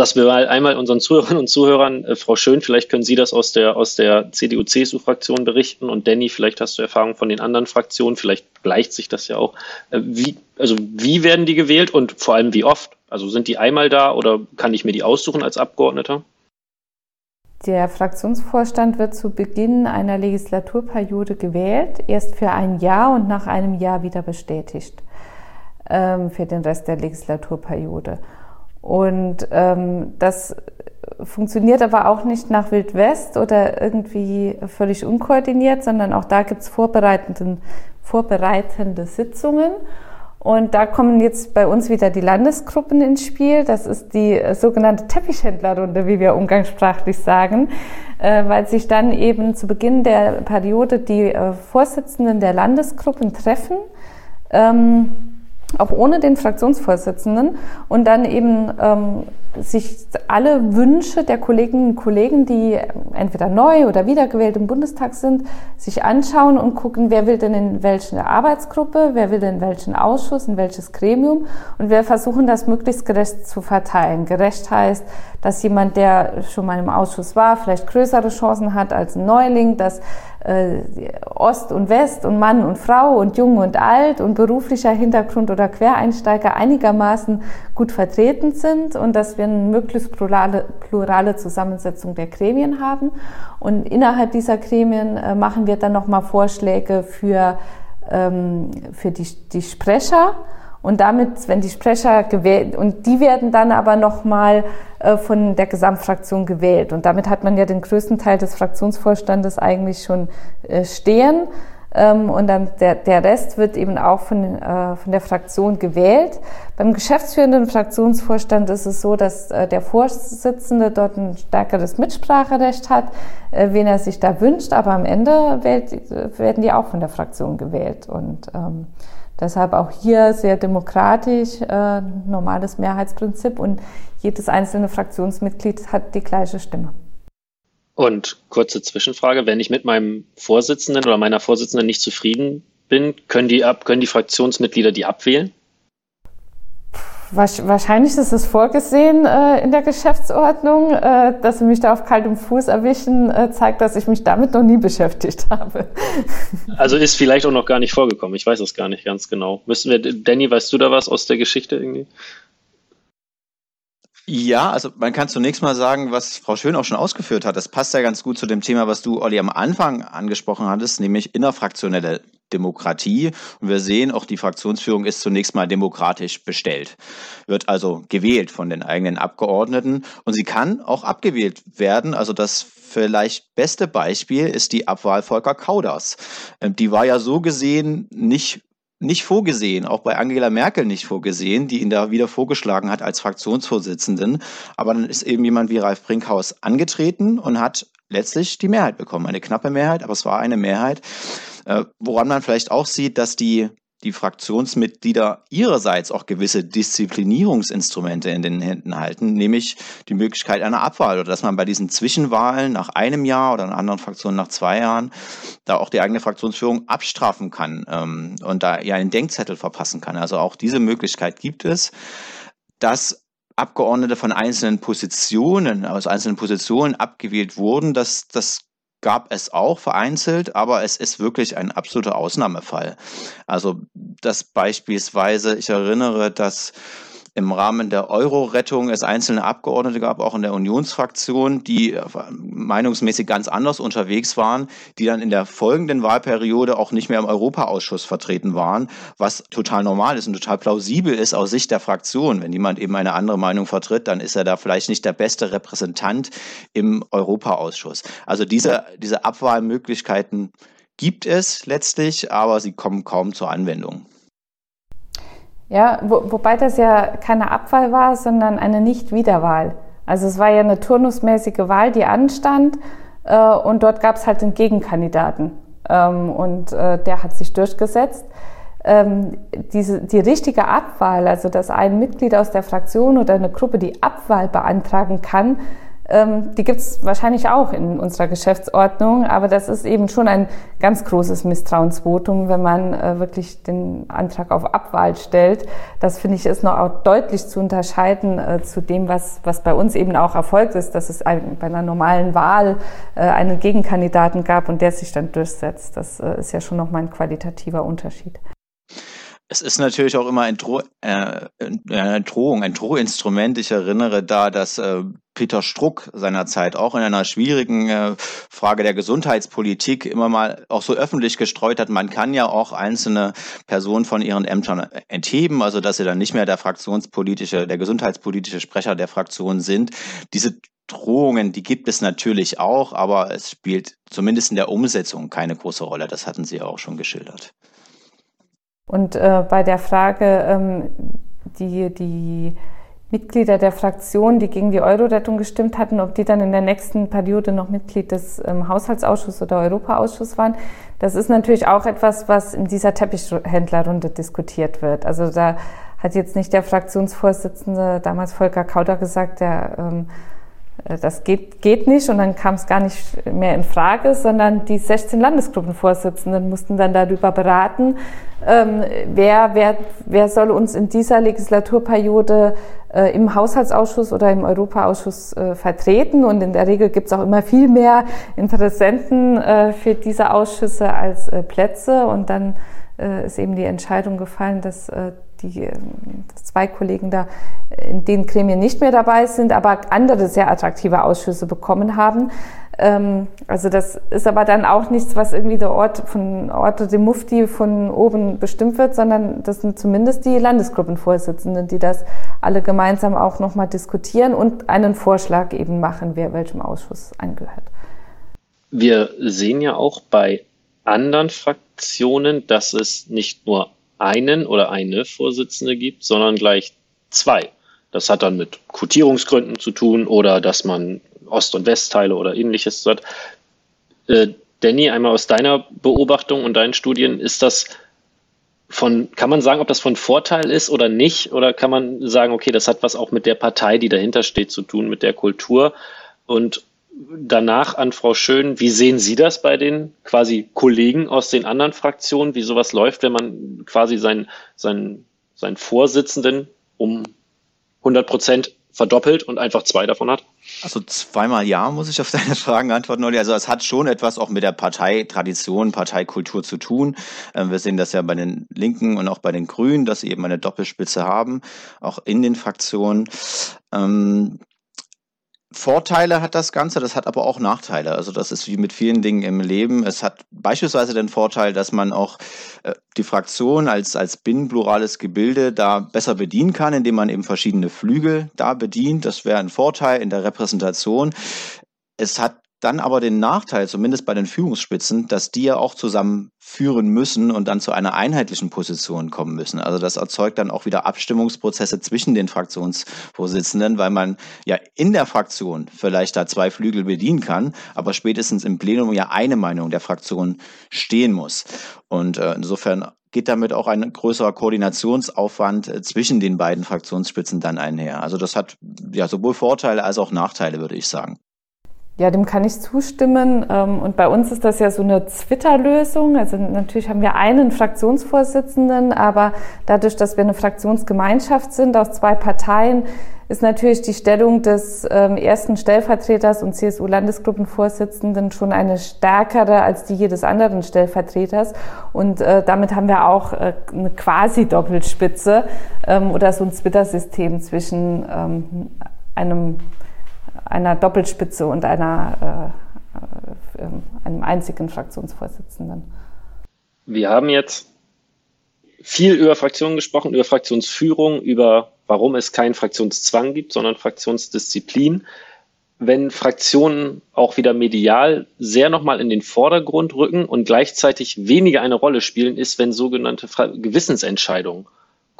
Dass wir einmal unseren Zuhörerinnen und Zuhörern, äh, Frau Schön, vielleicht können Sie das aus der, aus der CDU-CSU-Fraktion berichten und Danny, vielleicht hast du Erfahrung von den anderen Fraktionen, vielleicht gleicht sich das ja auch. Äh, wie, also wie werden die gewählt und vor allem wie oft? Also sind die einmal da oder kann ich mir die aussuchen als Abgeordneter? Der Fraktionsvorstand wird zu Beginn einer Legislaturperiode gewählt, erst für ein Jahr und nach einem Jahr wieder bestätigt. ähm, für den Rest der Legislaturperiode. Und ähm, das funktioniert aber auch nicht nach Wild West oder irgendwie völlig unkoordiniert, sondern auch da gibt es vorbereitende Sitzungen. Und da kommen jetzt bei uns wieder die Landesgruppen ins Spiel. Das ist die sogenannte Teppichhändlerrunde, wie wir umgangssprachlich sagen, äh, weil sich dann eben zu Beginn der Periode die äh, Vorsitzenden der Landesgruppen treffen. Auch ohne den Fraktionsvorsitzenden und dann eben ähm, sich alle Wünsche der Kolleginnen und Kollegen, die entweder neu oder wiedergewählt im Bundestag sind, sich anschauen und gucken, wer will denn in welche Arbeitsgruppe, wer will denn in welchen Ausschuss, in welches Gremium und wir versuchen das möglichst gerecht zu verteilen. Gerecht heißt, dass jemand, der schon mal im Ausschuss war, vielleicht größere Chancen hat als ein Neuling, dass äh, Ost und West und Mann und Frau und Jung und Alt und beruflicher Hintergrund oder Quereinsteiger einigermaßen gut vertreten sind und dass wir eine möglichst plurale, plurale Zusammensetzung der Gremien haben. Und innerhalb dieser Gremien äh, machen wir dann nochmal Vorschläge für, ähm, für die, die Sprecher und damit, wenn die Sprecher gewählt, und die werden dann aber nochmal äh, von der Gesamtfraktion gewählt. Und damit hat man ja den größten Teil des Fraktionsvorstandes eigentlich schon äh, stehen. Ähm, und dann der, der Rest wird eben auch von, äh, von der Fraktion gewählt. Beim geschäftsführenden Fraktionsvorstand ist es so, dass äh, der Vorsitzende dort ein stärkeres Mitspracherecht hat, äh, wen er sich da wünscht. Aber am Ende wählt, werden die auch von der Fraktion gewählt. Und ähm, Deshalb auch hier sehr demokratisch, äh, normales Mehrheitsprinzip und jedes einzelne Fraktionsmitglied hat die gleiche Stimme. Und kurze Zwischenfrage, wenn ich mit meinem Vorsitzenden oder meiner Vorsitzenden nicht zufrieden bin, können die, ab, können die Fraktionsmitglieder die abwählen? Wahrscheinlich ist es vorgesehen äh, in der Geschäftsordnung, äh, dass Sie mich da auf kaltem Fuß erwischen, äh, zeigt, dass ich mich damit noch nie beschäftigt habe. <laughs> Also ist vielleicht auch noch gar nicht vorgekommen. Ich weiß es gar nicht ganz genau. Müssen wir, Danny, weißt du da was aus der Geschichte irgendwie? Ja, also man kann zunächst mal sagen, was Frau Schön auch schon ausgeführt hat. Das passt ja ganz gut zu dem Thema, was du, Olli, am Anfang angesprochen hattest, nämlich innerfraktionelle Demokratie. Und wir sehen, auch die Fraktionsführung ist zunächst mal demokratisch bestellt, wird also gewählt von den eigenen Abgeordneten und sie kann auch abgewählt werden. Also das vielleicht beste Beispiel ist die Abwahl Volker Kauders. Ähm, die war ja so gesehen nicht nicht vorgesehen, auch bei Angela Merkel nicht vorgesehen, die ihn da wieder vorgeschlagen hat als Fraktionsvorsitzenden. Aber dann ist eben jemand wie Ralf Brinkhaus angetreten und hat letztlich die Mehrheit bekommen. Eine knappe Mehrheit, aber es war eine Mehrheit. Äh, woran man vielleicht auch sieht, dass die, die Fraktionsmitglieder ihrerseits auch gewisse Disziplinierungsinstrumente in den Händen halten, nämlich die Möglichkeit einer Abwahl oder dass man bei diesen Zwischenwahlen nach einem Jahr oder in anderen Fraktionen nach zwei Jahren da auch die eigene Fraktionsführung abstrafen kann ähm, und da ja einen Denkzettel verpassen kann. Also auch diese Möglichkeit gibt es. Dass Abgeordnete von einzelnen Positionen, aus einzelnen Positionen abgewählt wurden, das, das gab es auch vereinzelt, aber es ist wirklich ein absoluter Ausnahmefall. Also, dass beispielsweise, ich erinnere, dass im Rahmen der Euro-Rettung es einzelne Abgeordnete gab, auch in der Unionsfraktion, die äh, meinungsmäßig ganz anders unterwegs waren, die dann in der folgenden Wahlperiode auch nicht mehr im Europaausschuss vertreten waren, was total normal ist und total plausibel ist aus Sicht der Fraktion. Wenn jemand eben eine andere Meinung vertritt, dann ist er da vielleicht nicht der beste Repräsentant im Europaausschuss. Also diese, diese Abwahlmöglichkeiten gibt es letztlich, aber sie kommen kaum zur Anwendung. Ja, wo, wobei das ja keine Abwahl war, sondern eine Nicht-Wiederwahl. Also es war ja eine turnusmäßige Wahl, die anstand äh, und dort gab es halt einen Gegenkandidaten ähm, und äh, der hat sich durchgesetzt. Ähm, diese, die richtige Abwahl, also dass ein Mitglied aus der Fraktion oder eine Gruppe die Abwahl beantragen kann, ähm, die gibt es wahrscheinlich auch in unserer Geschäftsordnung, aber das ist eben schon ein ganz großes Misstrauensvotum, wenn man äh, wirklich den Antrag auf Abwahl stellt. Das finde ich ist noch auch deutlich zu unterscheiden äh, zu dem, was, was bei uns eben auch erfolgt ist, dass es ein, bei einer normalen Wahl äh, einen Gegenkandidaten gab und der sich dann durchsetzt. Das äh, ist ja schon nochmal ein qualitativer Unterschied. Es ist natürlich auch immer ein, Dro äh, eine Drohung, ein Drohinstrument. Ich erinnere da, dass äh, Peter Struck seinerzeit auch in einer schwierigen äh, Frage der Gesundheitspolitik immer mal auch so öffentlich gestreut hat, man kann ja auch einzelne Personen von ihren Ämtern entheben, also dass sie dann nicht mehr der fraktionspolitische, der gesundheitspolitische Sprecher der Fraktion sind. Diese Drohungen, die gibt es natürlich auch, aber es spielt zumindest in der Umsetzung keine große Rolle. Das hatten Sie auch schon geschildert. Und äh, bei der Frage, ähm, die, die Mitglieder der Fraktion, die gegen die Euro-Rettung gestimmt hatten, ob die dann in der nächsten Periode noch Mitglied des ähm, Haushaltsausschusses oder Europaausschusses waren, das ist natürlich auch etwas, was in dieser Teppichhändlerrunde diskutiert wird. Also da hat jetzt nicht der Fraktionsvorsitzende, damals Volker Kauder, gesagt, der ähm, äh, das geht, geht nicht und dann kam es gar nicht mehr in Frage, sondern die 16 Landesgruppenvorsitzenden mussten dann darüber beraten, ähm, wer, wer, wer soll uns in dieser Legislaturperiode äh, im Haushaltsausschuss oder im Europaausschuss äh, vertreten. Und in der Regel gibt es auch immer viel mehr Interessenten äh, für diese Ausschüsse als äh, Plätze. Und dann äh, ist eben die Entscheidung gefallen, dass die dass zwei Kollegen da in den Gremien nicht mehr dabei sind, aber andere sehr attraktive Ausschüsse bekommen haben. Ähm, also das ist aber dann auch nichts, was irgendwie der Ort von Orte dem Mufti von oben bestimmt wird, sondern das sind zumindest die Landesgruppenvorsitzenden, die das alle gemeinsam auch nochmal diskutieren und einen Vorschlag eben machen, wer welchem Ausschuss angehört. Wir sehen ja auch bei anderen Fraktionen, dass es nicht nur einen oder eine Vorsitzende gibt, sondern gleich zwei. Das hat dann mit Quotierungsgründen zu tun oder dass man Ost- und Westteile oder ähnliches hat. Äh, Danny, einmal aus deiner Beobachtung und deinen Studien, ist das von, kann man sagen, ob das von Vorteil ist oder nicht? Oder kann man sagen, okay, das hat was auch mit der Partei, die dahinter steht, zu tun, mit der Kultur? Und danach an Frau Schön, wie sehen Sie das bei den quasi Kollegen aus den anderen Fraktionen, wie sowas läuft, wenn man quasi seinen, seinen, seinen Vorsitzenden um 100 Prozent verdoppelt und einfach zwei davon hat? Also zweimal ja, muss ich auf deine Fragen antworten, Olli. Also es hat schon etwas auch mit der Parteitradition, Parteikultur zu tun. Ähm, wir sehen das ja bei den Linken und auch bei den Grünen, dass sie eben eine Doppelspitze haben, auch in den Fraktionen. Vorteile hat das Ganze, das hat aber auch Nachteile. Also das ist wie mit vielen Dingen im Leben. Es hat beispielsweise den Vorteil, dass man auch äh, die Fraktion als, als binnenplurales Gebilde da besser bedienen kann, indem man eben verschiedene Flügel da bedient. Das wäre ein Vorteil in der Repräsentation. Es hat dann aber den Nachteil, zumindest bei den Führungsspitzen, dass die ja auch zusammen führen müssen und dann zu einer einheitlichen Position kommen müssen. Also das erzeugt dann auch wieder Abstimmungsprozesse zwischen den Fraktionsvorsitzenden, weil man ja in der Fraktion vielleicht da zwei Flügel bedienen kann, aber spätestens im Plenum ja eine Meinung der Fraktion stehen muss. Und äh, insofern geht damit auch ein größerer Koordinationsaufwand äh, zwischen den beiden Fraktionsspitzen dann einher. Also das hat ja sowohl Vorteile als auch Nachteile, würde ich sagen. Ja, dem kann ich zustimmen. Ähm, und bei uns ist das ja so eine Twitter-Lösung. Also natürlich haben wir einen Fraktionsvorsitzenden, aber dadurch, dass wir eine Fraktionsgemeinschaft sind aus zwei Parteien, ist natürlich die Stellung des ähm, ersten Stellvertreters und CSU-Landesgruppenvorsitzenden schon eine stärkere als die jedes anderen Stellvertreters. Und äh, damit haben wir auch äh, eine quasi Doppelspitze ähm, oder so ein Twitter-System zwischen einem einer Doppelspitze und einer, äh, äh, einem einzigen Fraktionsvorsitzenden. Wir haben jetzt viel über Fraktionen gesprochen, über Fraktionsführung, über warum es keinen Fraktionszwang gibt, sondern Fraktionsdisziplin. Wenn Fraktionen auch wieder medial sehr nochmal in den Vordergrund rücken und gleichzeitig weniger eine Rolle spielen, ist, wenn sogenannte Gewissensentscheidungen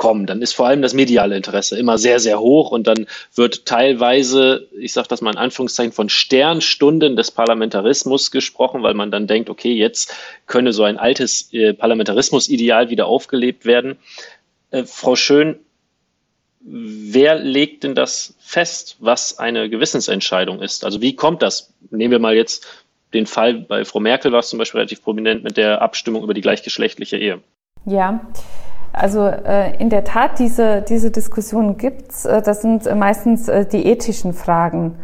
kommen, dann ist vor allem das mediale Interesse immer sehr, sehr hoch und dann wird teilweise, ich sage das mal in Anführungszeichen, von Sternstunden des Parlamentarismus gesprochen, weil man dann denkt, okay, jetzt könne so ein altes äh, Parlamentarismusideal wieder aufgelebt werden. Äh, Frau Schön, wer legt denn das fest, was eine Gewissensentscheidung ist? Also wie kommt das? Nehmen wir mal jetzt den Fall, bei Frau Merkel war es zum Beispiel relativ prominent mit der Abstimmung über die gleichgeschlechtliche Ehe. Ja, also äh, in der Tat, diese, diese Diskussion gibt's. Äh, das sind meistens äh, die ethischen Fragen,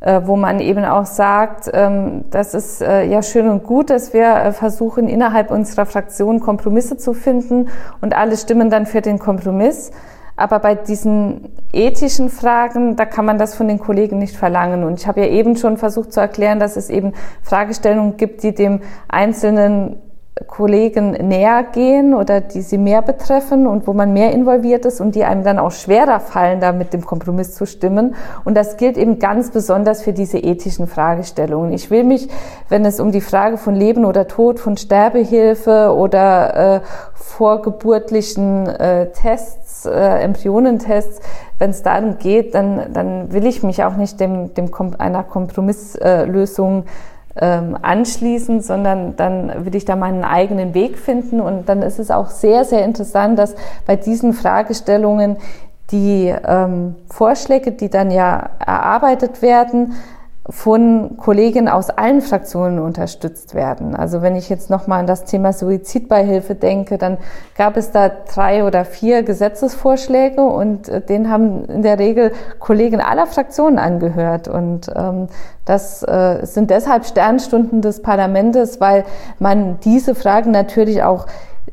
äh, wo man eben auch sagt, ähm, das ist äh, ja schön und gut, dass wir äh, versuchen, innerhalb unserer Fraktion Kompromisse zu finden und alle stimmen dann für den Kompromiss. Aber bei diesen ethischen Fragen, da kann man das von den Kollegen nicht verlangen. Und ich habe ja eben schon versucht zu erklären, dass es eben Fragestellungen gibt, die dem einzelnen Kollegen näher gehen oder die sie mehr betreffen und wo man mehr involviert ist und die einem dann auch schwerer fallen, da mit dem Kompromiss zu stimmen. Und das gilt eben ganz besonders für diese ethischen Fragestellungen. Ich will mich, wenn es um die Frage von Leben oder Tod, von Sterbehilfe oder äh, vorgeburtlichen äh, Tests, äh, Embryonentests, wenn es darum geht, dann, dann will ich mich auch nicht dem, dem einer Kompromisslösung ähm, anschließen, sondern dann will ich da meinen eigenen Weg finden. Und dann ist es auch sehr, sehr interessant, dass bei diesen Fragestellungen die ähm, Vorschläge, die dann ja erarbeitet werden, von Kollegen aus allen Fraktionen unterstützt werden. Also wenn ich jetzt nochmal an das Thema Suizidbeihilfe denke, dann gab es da drei oder vier Gesetzesvorschläge und äh, den haben in der Regel Kollegen aller Fraktionen angehört. Und ähm, das äh, sind deshalb Sternstunden des Parlaments, weil man diese Fragen natürlich auch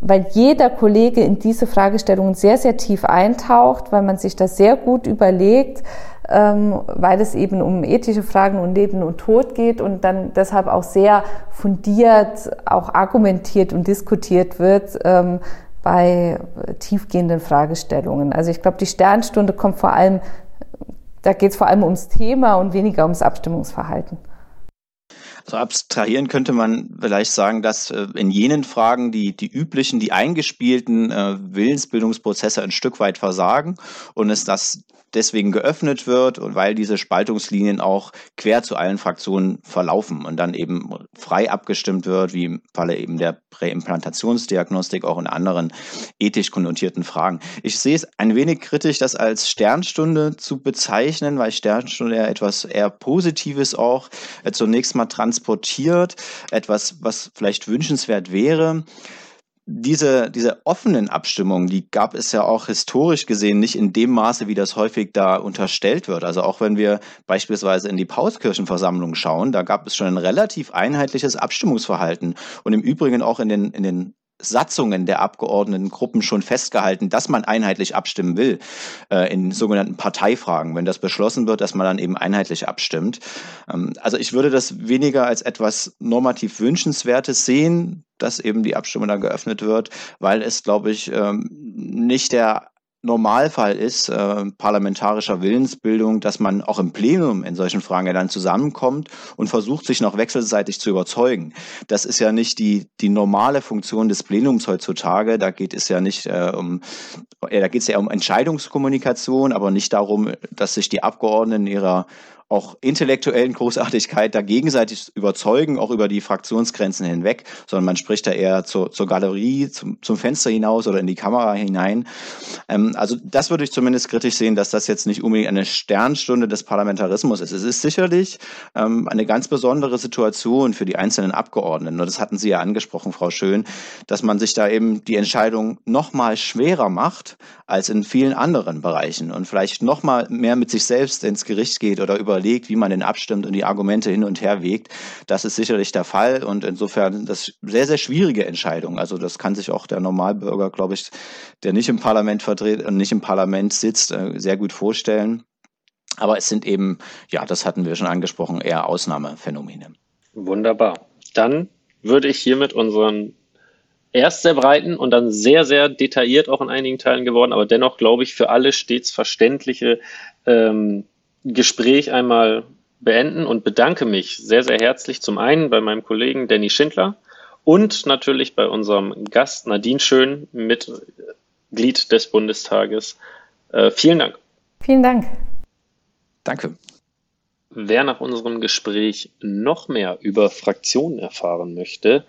weil jeder Kollege in diese Fragestellungen sehr, sehr tief eintaucht, weil man sich das sehr gut überlegt, weil es eben um ethische Fragen und Leben und Tod geht und dann deshalb auch sehr fundiert, auch argumentiert und diskutiert wird ähm, bei tiefgehenden Fragestellungen. Also ich glaube, die Sternstunde kommt vor allem, da geht es vor allem ums Thema und weniger ums Abstimmungsverhalten. Also abstrahieren könnte man vielleicht sagen, dass äh, in jenen Fragen die, die üblichen, die eingespielten äh, Willensbildungsprozesse ein Stück weit versagen und es das deswegen geöffnet wird und weil diese Spaltungslinien auch quer zu allen Fraktionen verlaufen und dann eben frei abgestimmt wird, wie im Falle eben der Präimplantationsdiagnostik, auch in anderen ethisch konnotierten Fragen. Ich sehe es ein wenig kritisch, das als Sternstunde zu bezeichnen, weil Sternstunde ja etwas eher Positives auch äh, zunächst mal transportiert, etwas, was vielleicht wünschenswert wäre diese, diese offenen Abstimmungen, die gab es ja auch historisch gesehen nicht in dem Maße, wie das häufig da unterstellt wird. Also auch wenn wir beispielsweise in die Pauskirchenversammlung schauen, da gab es schon ein relativ einheitliches Abstimmungsverhalten und im Übrigen auch in den, in den Satzungen der Abgeordnetengruppen schon festgehalten, dass man einheitlich abstimmen will äh, in sogenannten Parteifragen, wenn das beschlossen wird, dass man dann eben einheitlich abstimmt. Ähm, also ich würde das weniger als etwas normativ Wünschenswertes sehen, dass eben die Abstimmung dann geöffnet wird, weil es, glaube ich, ähm, nicht der Normalfall ist äh, parlamentarischer Willensbildung, dass man auch im Plenum in solchen Fragen ja dann zusammenkommt und versucht, sich noch wechselseitig zu überzeugen. Das ist ja nicht die, die normale Funktion des Plenums heutzutage. Da geht es ja nicht äh, um, äh, da geht es ja um Entscheidungskommunikation, aber nicht darum, dass sich die Abgeordneten ihrer auch intellektuellen Großartigkeit da gegenseitig überzeugen, auch über die Fraktionsgrenzen hinweg, sondern man spricht da eher zur, zur Galerie, zum, zum Fenster hinaus oder in die Kamera hinein. Ähm, also das würde ich zumindest kritisch sehen, dass das jetzt nicht unbedingt eine Sternstunde des Parlamentarismus ist. Es ist sicherlich ähm, eine ganz besondere Situation für die einzelnen Abgeordneten. Und das hatten Sie ja angesprochen, Frau Schön, dass man sich da eben die Entscheidung noch mal schwerer macht als in vielen anderen Bereichen und vielleicht noch mal mehr mit sich selbst ins Gericht geht oder über überlegt, wie man denn abstimmt und die Argumente hin und her wägt. Das ist sicherlich der Fall und insofern das sehr, sehr schwierige Entscheidung. Also das kann sich auch der Normalbürger, glaube ich, der nicht im Parlament vertritt und nicht im Parlament sitzt, äh, sehr gut vorstellen. Aber es sind eben, ja, das hatten wir schon angesprochen, eher Ausnahmephänomene. Wunderbar. Dann würde ich hiermit unseren erst sehr breiten und dann sehr, sehr detailliert auch in einigen Teilen geworden, aber dennoch, glaube ich, für alle stets verständliche ähm, Gespräch einmal beenden und bedanke mich sehr, sehr herzlich zum einen bei meinem Kollegen Danny Schindler und natürlich bei unserem Gast Nadine Schön, Mitglied des Bundestages. Äh, vielen Dank. Vielen Dank. Danke. Wer nach unserem Gespräch noch mehr über Fraktionen erfahren möchte,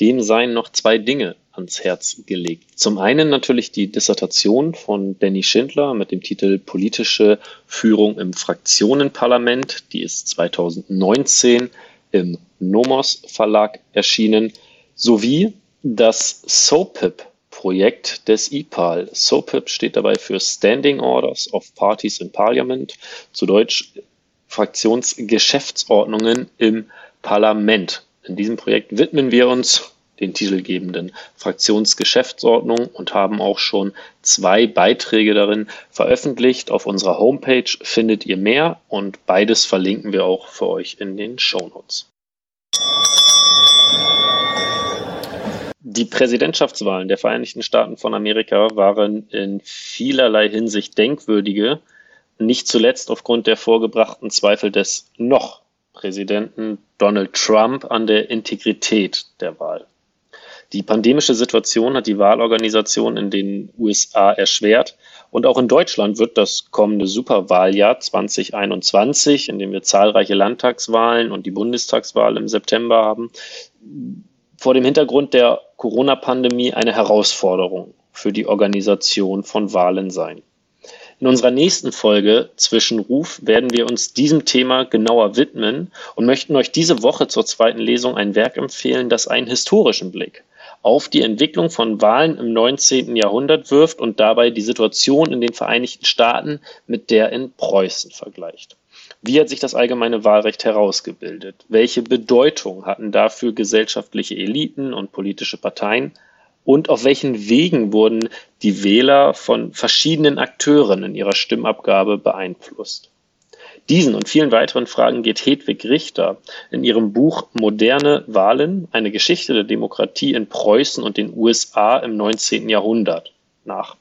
dem seien noch zwei Dinge ans Herz gelegt. Zum einen natürlich die Dissertation von Danny Schindler mit dem Titel Politische Führung im Fraktionenparlament. Die ist 2019 im Nomos Verlag erschienen, sowie das SOPIP Projekt des IPAL. SOPIP steht dabei für Standing Orders of Parties in Parliament, zu Deutsch Fraktionsgeschäftsordnungen im Parlament. In diesem Projekt widmen wir uns den titelgebenden Fraktionsgeschäftsordnung und haben auch schon zwei Beiträge darin veröffentlicht. Auf unserer Homepage findet ihr mehr und beides verlinken wir auch für euch in den Shownotes. Die Präsidentschaftswahlen der Vereinigten Staaten von Amerika waren in vielerlei Hinsicht denkwürdige, nicht zuletzt aufgrund der vorgebrachten Zweifel des noch Präsidenten Donald Trump an der Integrität der Wahl. Die pandemische Situation hat die Wahlorganisation in den USA erschwert und auch in Deutschland wird das kommende Superwahljahr 2021, in dem wir zahlreiche Landtagswahlen und die Bundestagswahl im September haben, vor dem Hintergrund der Corona-Pandemie eine Herausforderung für die Organisation von Wahlen sein. In unserer nächsten Folge Zwischenruf werden wir uns diesem Thema genauer widmen und möchten euch diese Woche zur zweiten Lesung ein Werk empfehlen, das einen historischen Blick auf die Entwicklung von Wahlen im 19. Jahrhundert wirft und dabei die Situation in den Vereinigten Staaten mit der in Preußen vergleicht. Wie hat sich das allgemeine Wahlrecht herausgebildet? Welche Bedeutung hatten dafür gesellschaftliche Eliten und politische Parteien? und auf welchen Wegen wurden die Wähler von verschiedenen Akteuren in ihrer Stimmabgabe beeinflusst. Diesen und vielen weiteren Fragen geht Hedwig Richter in ihrem Buch Moderne Wahlen, eine Geschichte der Demokratie in Preußen und den USA im 19. Jahrhundert nach.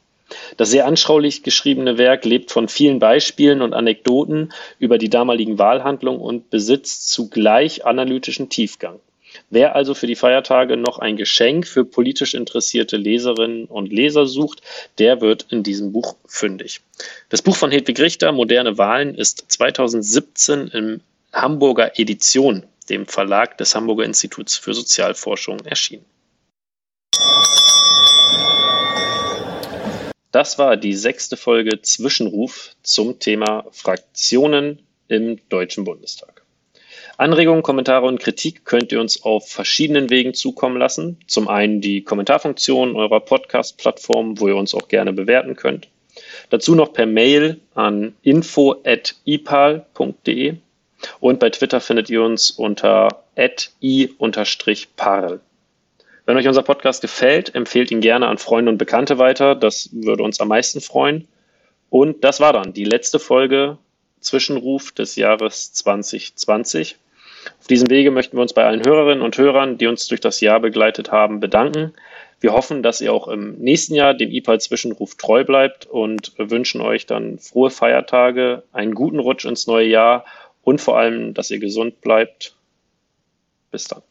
Das sehr anschaulich geschriebene Werk lebt von vielen Beispielen und Anekdoten über die damaligen Wahlhandlungen und besitzt zugleich analytischen Tiefgang. Wer also für die Feiertage noch ein Geschenk für politisch interessierte Leserinnen und Leser sucht, der wird in diesem Buch fündig. Das Buch von Hedwig Richter, Moderne Wahlen, ist 2017 im Hamburger Edition, dem Verlag des Hamburger Instituts für Sozialforschung, erschienen. Das war die sechste Folge Zwischenruf zum Thema Fraktionen im Deutschen Bundestag. Anregungen, Kommentare und Kritik könnt ihr uns auf verschiedenen Wegen zukommen lassen. Zum einen die Kommentarfunktion eurer Podcast-Plattform, wo ihr uns auch gerne bewerten könnt. Dazu noch per Mail an info.ipal.de und bei Twitter findet ihr uns unter i-parl. Wenn euch unser Podcast gefällt, empfehlt ihn gerne an Freunde und Bekannte weiter. Das würde uns am meisten freuen. Und das war dann die letzte Folge Zwischenruf des Jahres 2020. Auf diesem Wege möchten wir uns bei allen Hörerinnen und Hörern, die uns durch das Jahr begleitet haben, bedanken. Wir hoffen, dass ihr auch im nächsten Jahr dem IPAL-Zwischenruf treu bleibt und wünschen euch dann frohe Feiertage, einen guten Rutsch ins neue Jahr und vor allem, dass ihr gesund bleibt. Bis dann.